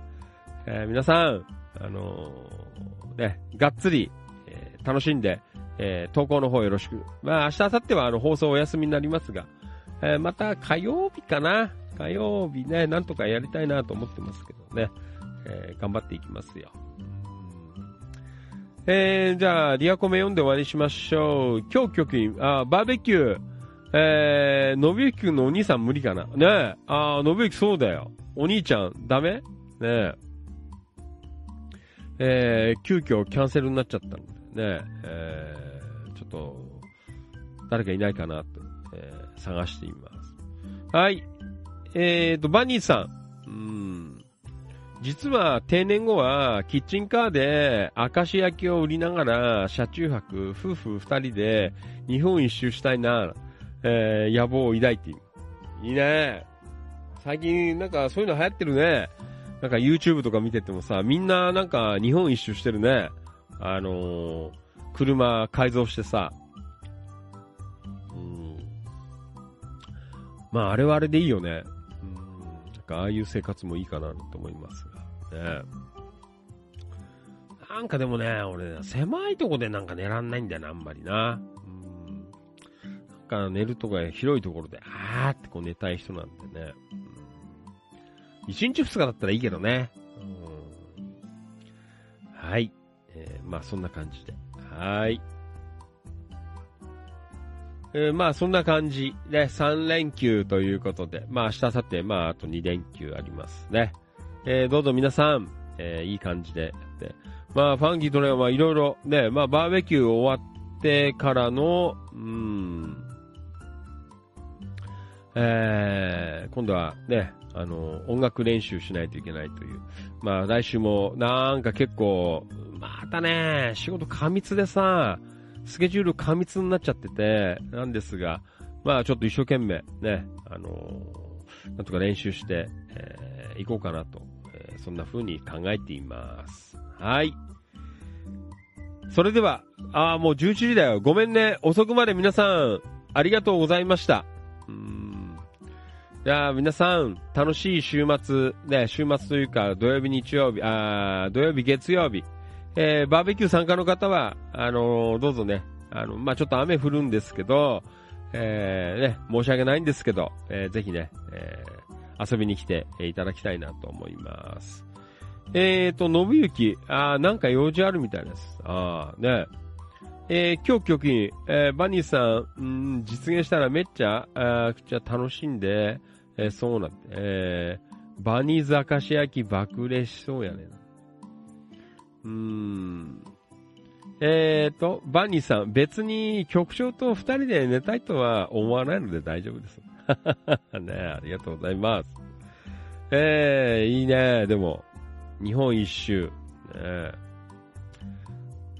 えー皆さん、あのーね、がっつり、えー楽しんで、えー投稿の方よろしく。まあ、明日、明後日はあの放送お休みになりますが、えーまた火曜日かな。火曜日ね、なんとかやりたいなと思ってますけどね、えー頑張っていきますよ。えー、じゃあ、リアコメ読んで終わりしましょう。今日局員、あ、バーベキュー、えー、のびゆきくんのお兄さん無理かな。ねえ、あー、のびゆきそうだよ。お兄ちゃん、ダメ？ねえ。えー、急遽キャンセルになっちゃったんでね、えー、ちょっと、誰かいないかなと、え探しています。はい。えーと、バニーさん。うん。実は定年後はキッチンカーで明石焼きを売りながら車中泊夫婦二人で日本一周したいな、えー野望を抱いている。いいね。最近なんかそういうの流行ってるね。なんか YouTube とか見ててもさ、みんななんか日本一周してるね。あのー車改造してさ。まああれはあれでいいよね。うん。なんかああいう生活もいいかなと思いますが。ね。なんかでもね、俺、狭いとこでなんか寝らんないんだよな、あんまりな。うん。なんか寝るとこが広いところで、あーってこう寝たい人なんでね。うん一日二日だったらいいけどね。うん、はい。えーまあそんな感じで。はい。えーまあそんな感じで3連休ということで、まあ明日、明後日、まああと2連休ありますね。えーどうぞ皆さん、えーいい感じでやって。まあファンキートレイはいろいろね、まあバーベキュー終わってからの、うん、えー今度はね、あの、音楽練習しないといけないという。まあ来週もなんか結構、またね、仕事過密でさ、スケジュール過密になっちゃってて、なんですが、まあちょっと一生懸命ね、あのなんとか練習して、えー行こうかなと、えーそんな風に考えています。はい。それでは、ああ、もう11時だよ。ごめんね。遅くまで皆さん、ありがとうございました。うん。じゃあ、皆さん、楽しい週末、ね、週末というか、土曜日、日曜日、あー土曜日、月曜日、えーバーベキュー参加の方は、あのーどうぞね、あの、まあ、ちょっと雨降るんですけど、えーね、申し訳ないんですけど、えーぜひね、えー遊びに来ていただきたいなと思います。えーと、信行、あなんか用事あるみたいです。あね。えー今日局員、えーバニーさん、ん、実現したらめっちゃ、あーじゃ楽しんで、えーそうなって、えーバニーズ明石焼き爆売れしそうやねん。うーん。えーと、バニーさん、別に局長と二人で寝たいとは思わないので大丈夫です。ねありがとうございます。えー、いいね、でも、日本一周。ね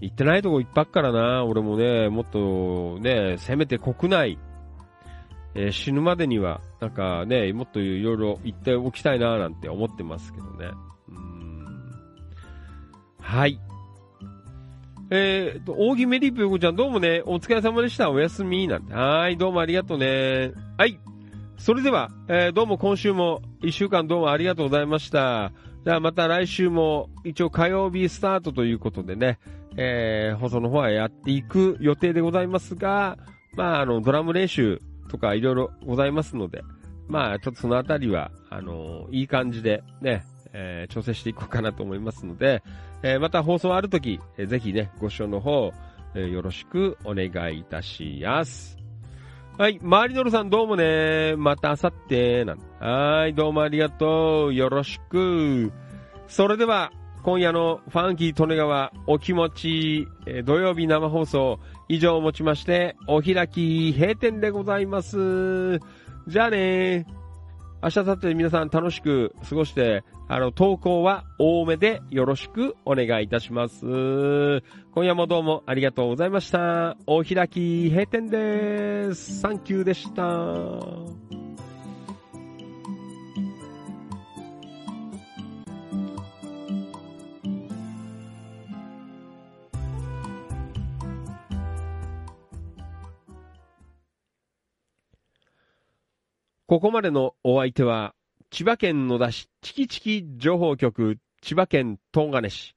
行ってないとこいっぱいっからな、俺もね、もっとね、せめて国内、えー死ぬまでには、なんかね、もっといろいろ行っておきたいな、なんて思ってますけどね。はい。えーと、扇メリープヨコちゃんどうもね、お疲れ様でした。おやすみ。なんて。はい、どうもありがとうね。はい。それでは、えーどうも今週も一週間どうもありがとうございました。じゃあまた来週も一応火曜日スタートということでね、えー放送の方はやっていく予定でございますが、まああの、ドラム練習とかいろいろございますので、まあちょっとそのあたりは、あのいい感じでね、えー調整していこうかなと思いますので、えーまた放送あるとき、えーぜひね、ご視聴の方、えーよろしくお願いいたします。はい、マリノルさんどうもね、またあさって、なんはい、どうもありがとう、よろしく。それでは、今夜のファンキー利根川お気持ち、えー土曜日生放送、以上をもちまして、お開き閉店でございます。じゃあね明日、さって皆さん楽しく過ごして、あの、投稿は多めでよろしくお願いいたします。今夜もどうもありがとうございました。お開き閉店です。サンキューでした。ここまでのお相手は、千葉県野田市チキチキ情報局、千葉県東金市、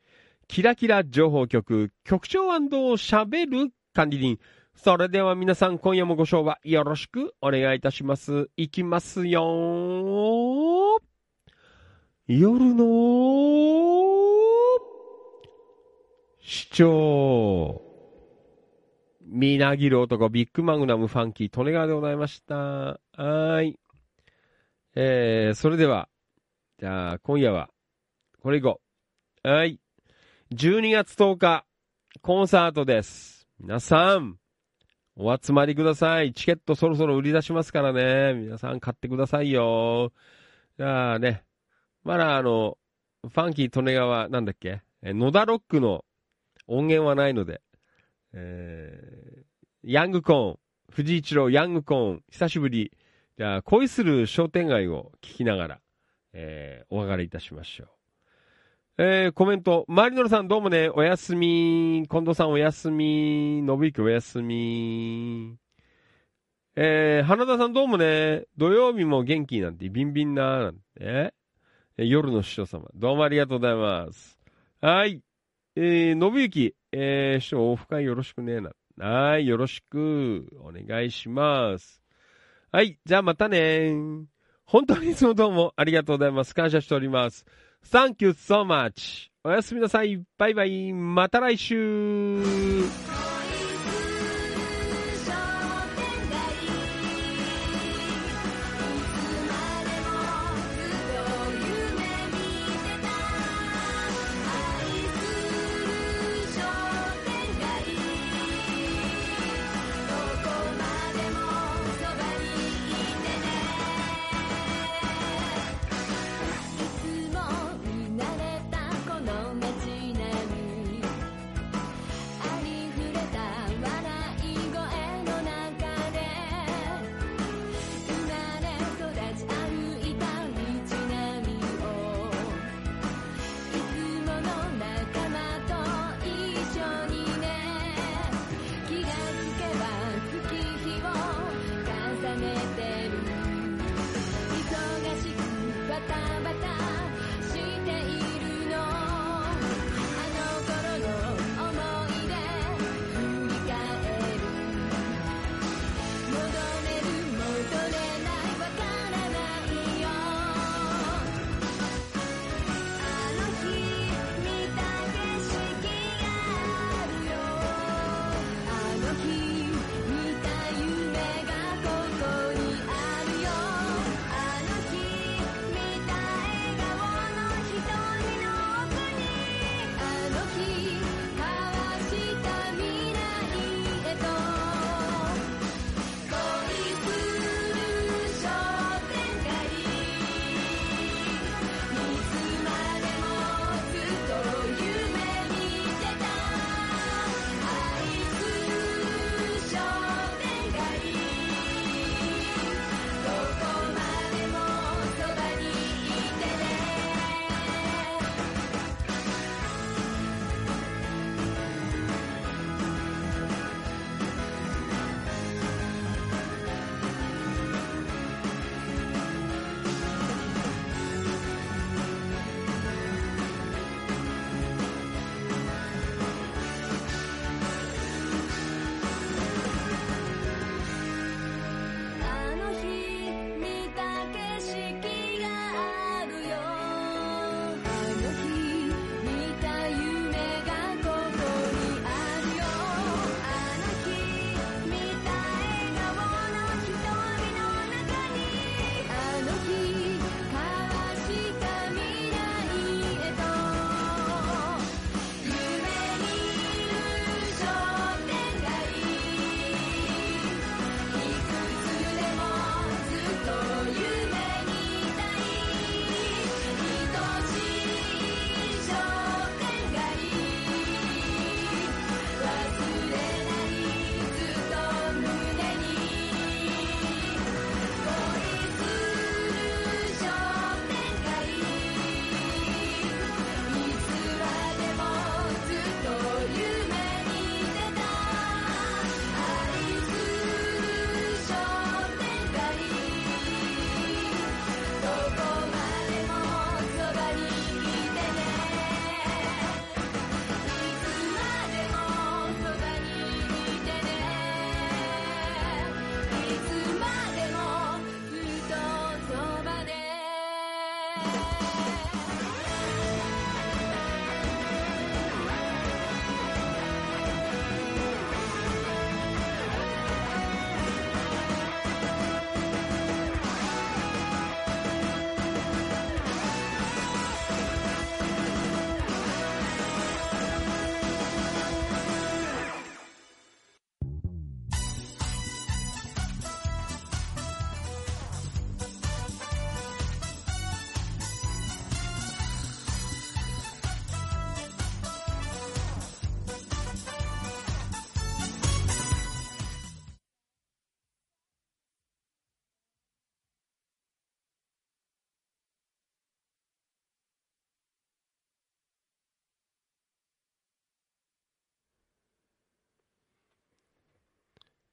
キラキラ情報局、局長喋る管理人。それでは皆さん今夜もご賞はよろしくお願いいたします。いきますよ夜の市長。みなぎる男、ビッグマグナムファンキー、利根川でございました。はい。えー、それでは、じゃあ、今夜は、これいこう。はい。12月10日、コンサートです。皆さん、お集まりください。チケットそろそろ売り出しますからね。皆さん買ってくださいよ。じゃあね、まだあの、ファンキー利根川、なんだっけ？野田ロックの音源はないので、えー、ヤングコーン、藤一郎ヤングコーン、久しぶり。じゃあ、恋する商店街を聞きながら、えー、お別れいたしましょう。えー、コメント、マリノルさんどうもね、おやすみ、近藤さんおやすみ、信之おやすみ。えー、花田さんどうもね、土曜日も元気なんて、ビンビンななんて、えー夜の師匠様、どうもありがとうございます。はい。えー、信之、えー、師匠、オフ会よろしくねな。はい、よろしく、お願いします。はい、じゃあまたね本当にいつもどうもありがとうございます。感謝しております。Thank you so much. おやすみなさい。バイバイ。また来週。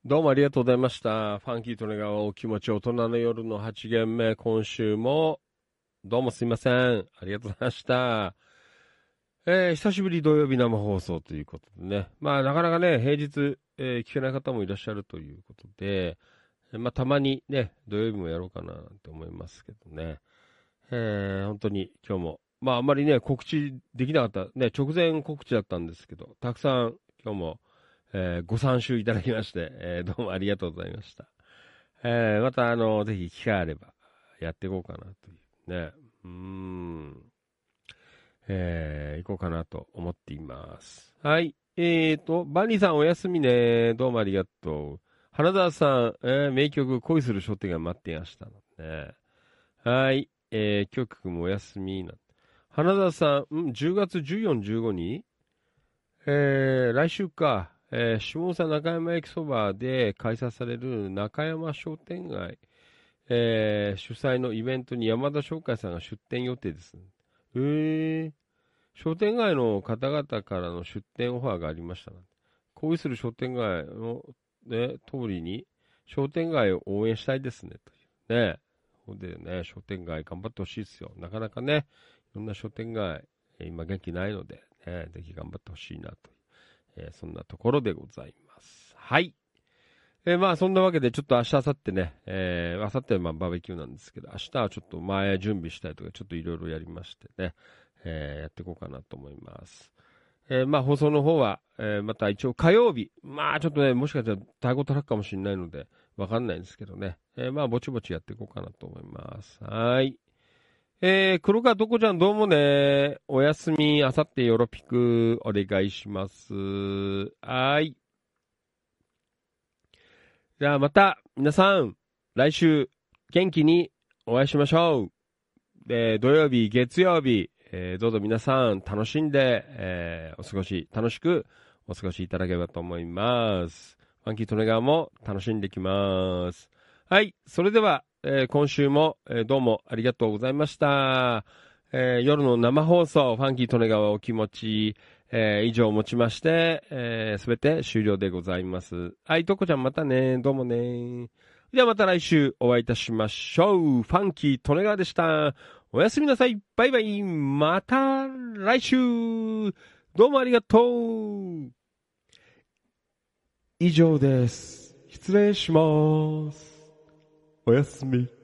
どうもありがとうございました。ファンキートネガワお気持ち大人の夜の8限目、今週も、どうもすいません。ありがとうございました。えー、久しぶり土曜日生放送ということでね。まあ、なかなかね、平日、えー聞けない方もいらっしゃるということで、まあ、たまにね、土曜日もやろうかななんて思いますけどね。えー、本当に今日も、まあ、あんまりね、告知できなかった、ね、直前告知だったんですけど、たくさん今日も、えーご参集いただきまして、えーどうもありがとうございました。えーまた、あの、ぜひ機会あれば、やっていこうかなというね。うん。えー行こうかなと思っています。はい。えーと、バニーさんおやすみね。どうもありがとう。花田さん、えー名曲恋する書店が待っていましたのね。はい。えー、曲くんもおやすみな。花田さん、ん ?10 月14、15に？えー、来週か、えー、下総中山駅そばで開催される中山商店街、えー、主催のイベントに山田商会さんが出店予定です。えー、商店街の方々からの出店オファーがありました。恋する商店街の、ね、通りに商店街を応援したいですね。というね。ほんでね、商店街頑張ってほしいですよ。なかなかね、いろんな商店街、今元気ないので、ね、ぜひ頑張ってほしいなと、えーそんなところでございます。はい。えーまあそんなわけでちょっと明日、明後日ね、えー、明後日はまあバーベキューなんですけど、明日はちょっと前準備したりとか、ちょっといろいろやりましてね、えーやっていこうかなと思います。えーまあ放送の方は、えーまた一応火曜日、まあちょっとね、もしかしたらタイゴトラックかもしれないので、わかんないんですけどね、えーまあぼちぼちやっていこうかなと思います。はい。えー、黒川どこちゃんどうもね、おやすみ、あさってよろぴく、お願いします。はい。じゃあまた、皆さん、来週、元気にお会いしましょう。えー土曜日、月曜日、えーどうぞ皆さん楽しんで、えーお過ごし、楽しくお過ごしいただければと思います。ファンキートネガーも楽しんできます。はい。それでは、えー今週も、えーどうもありがとうございました。えー夜の生放送、ファンキートネガーはお気持ち、えー以上をもちまして、えすべて終了でございます。はい、とこちゃんまたね。どうもね。ではまた来週お会いいたしましょう。ファンキートネガーでした。おやすみなさい。バイバイ。また来週。どうもありがとう。以上です。失礼します。おやすみ。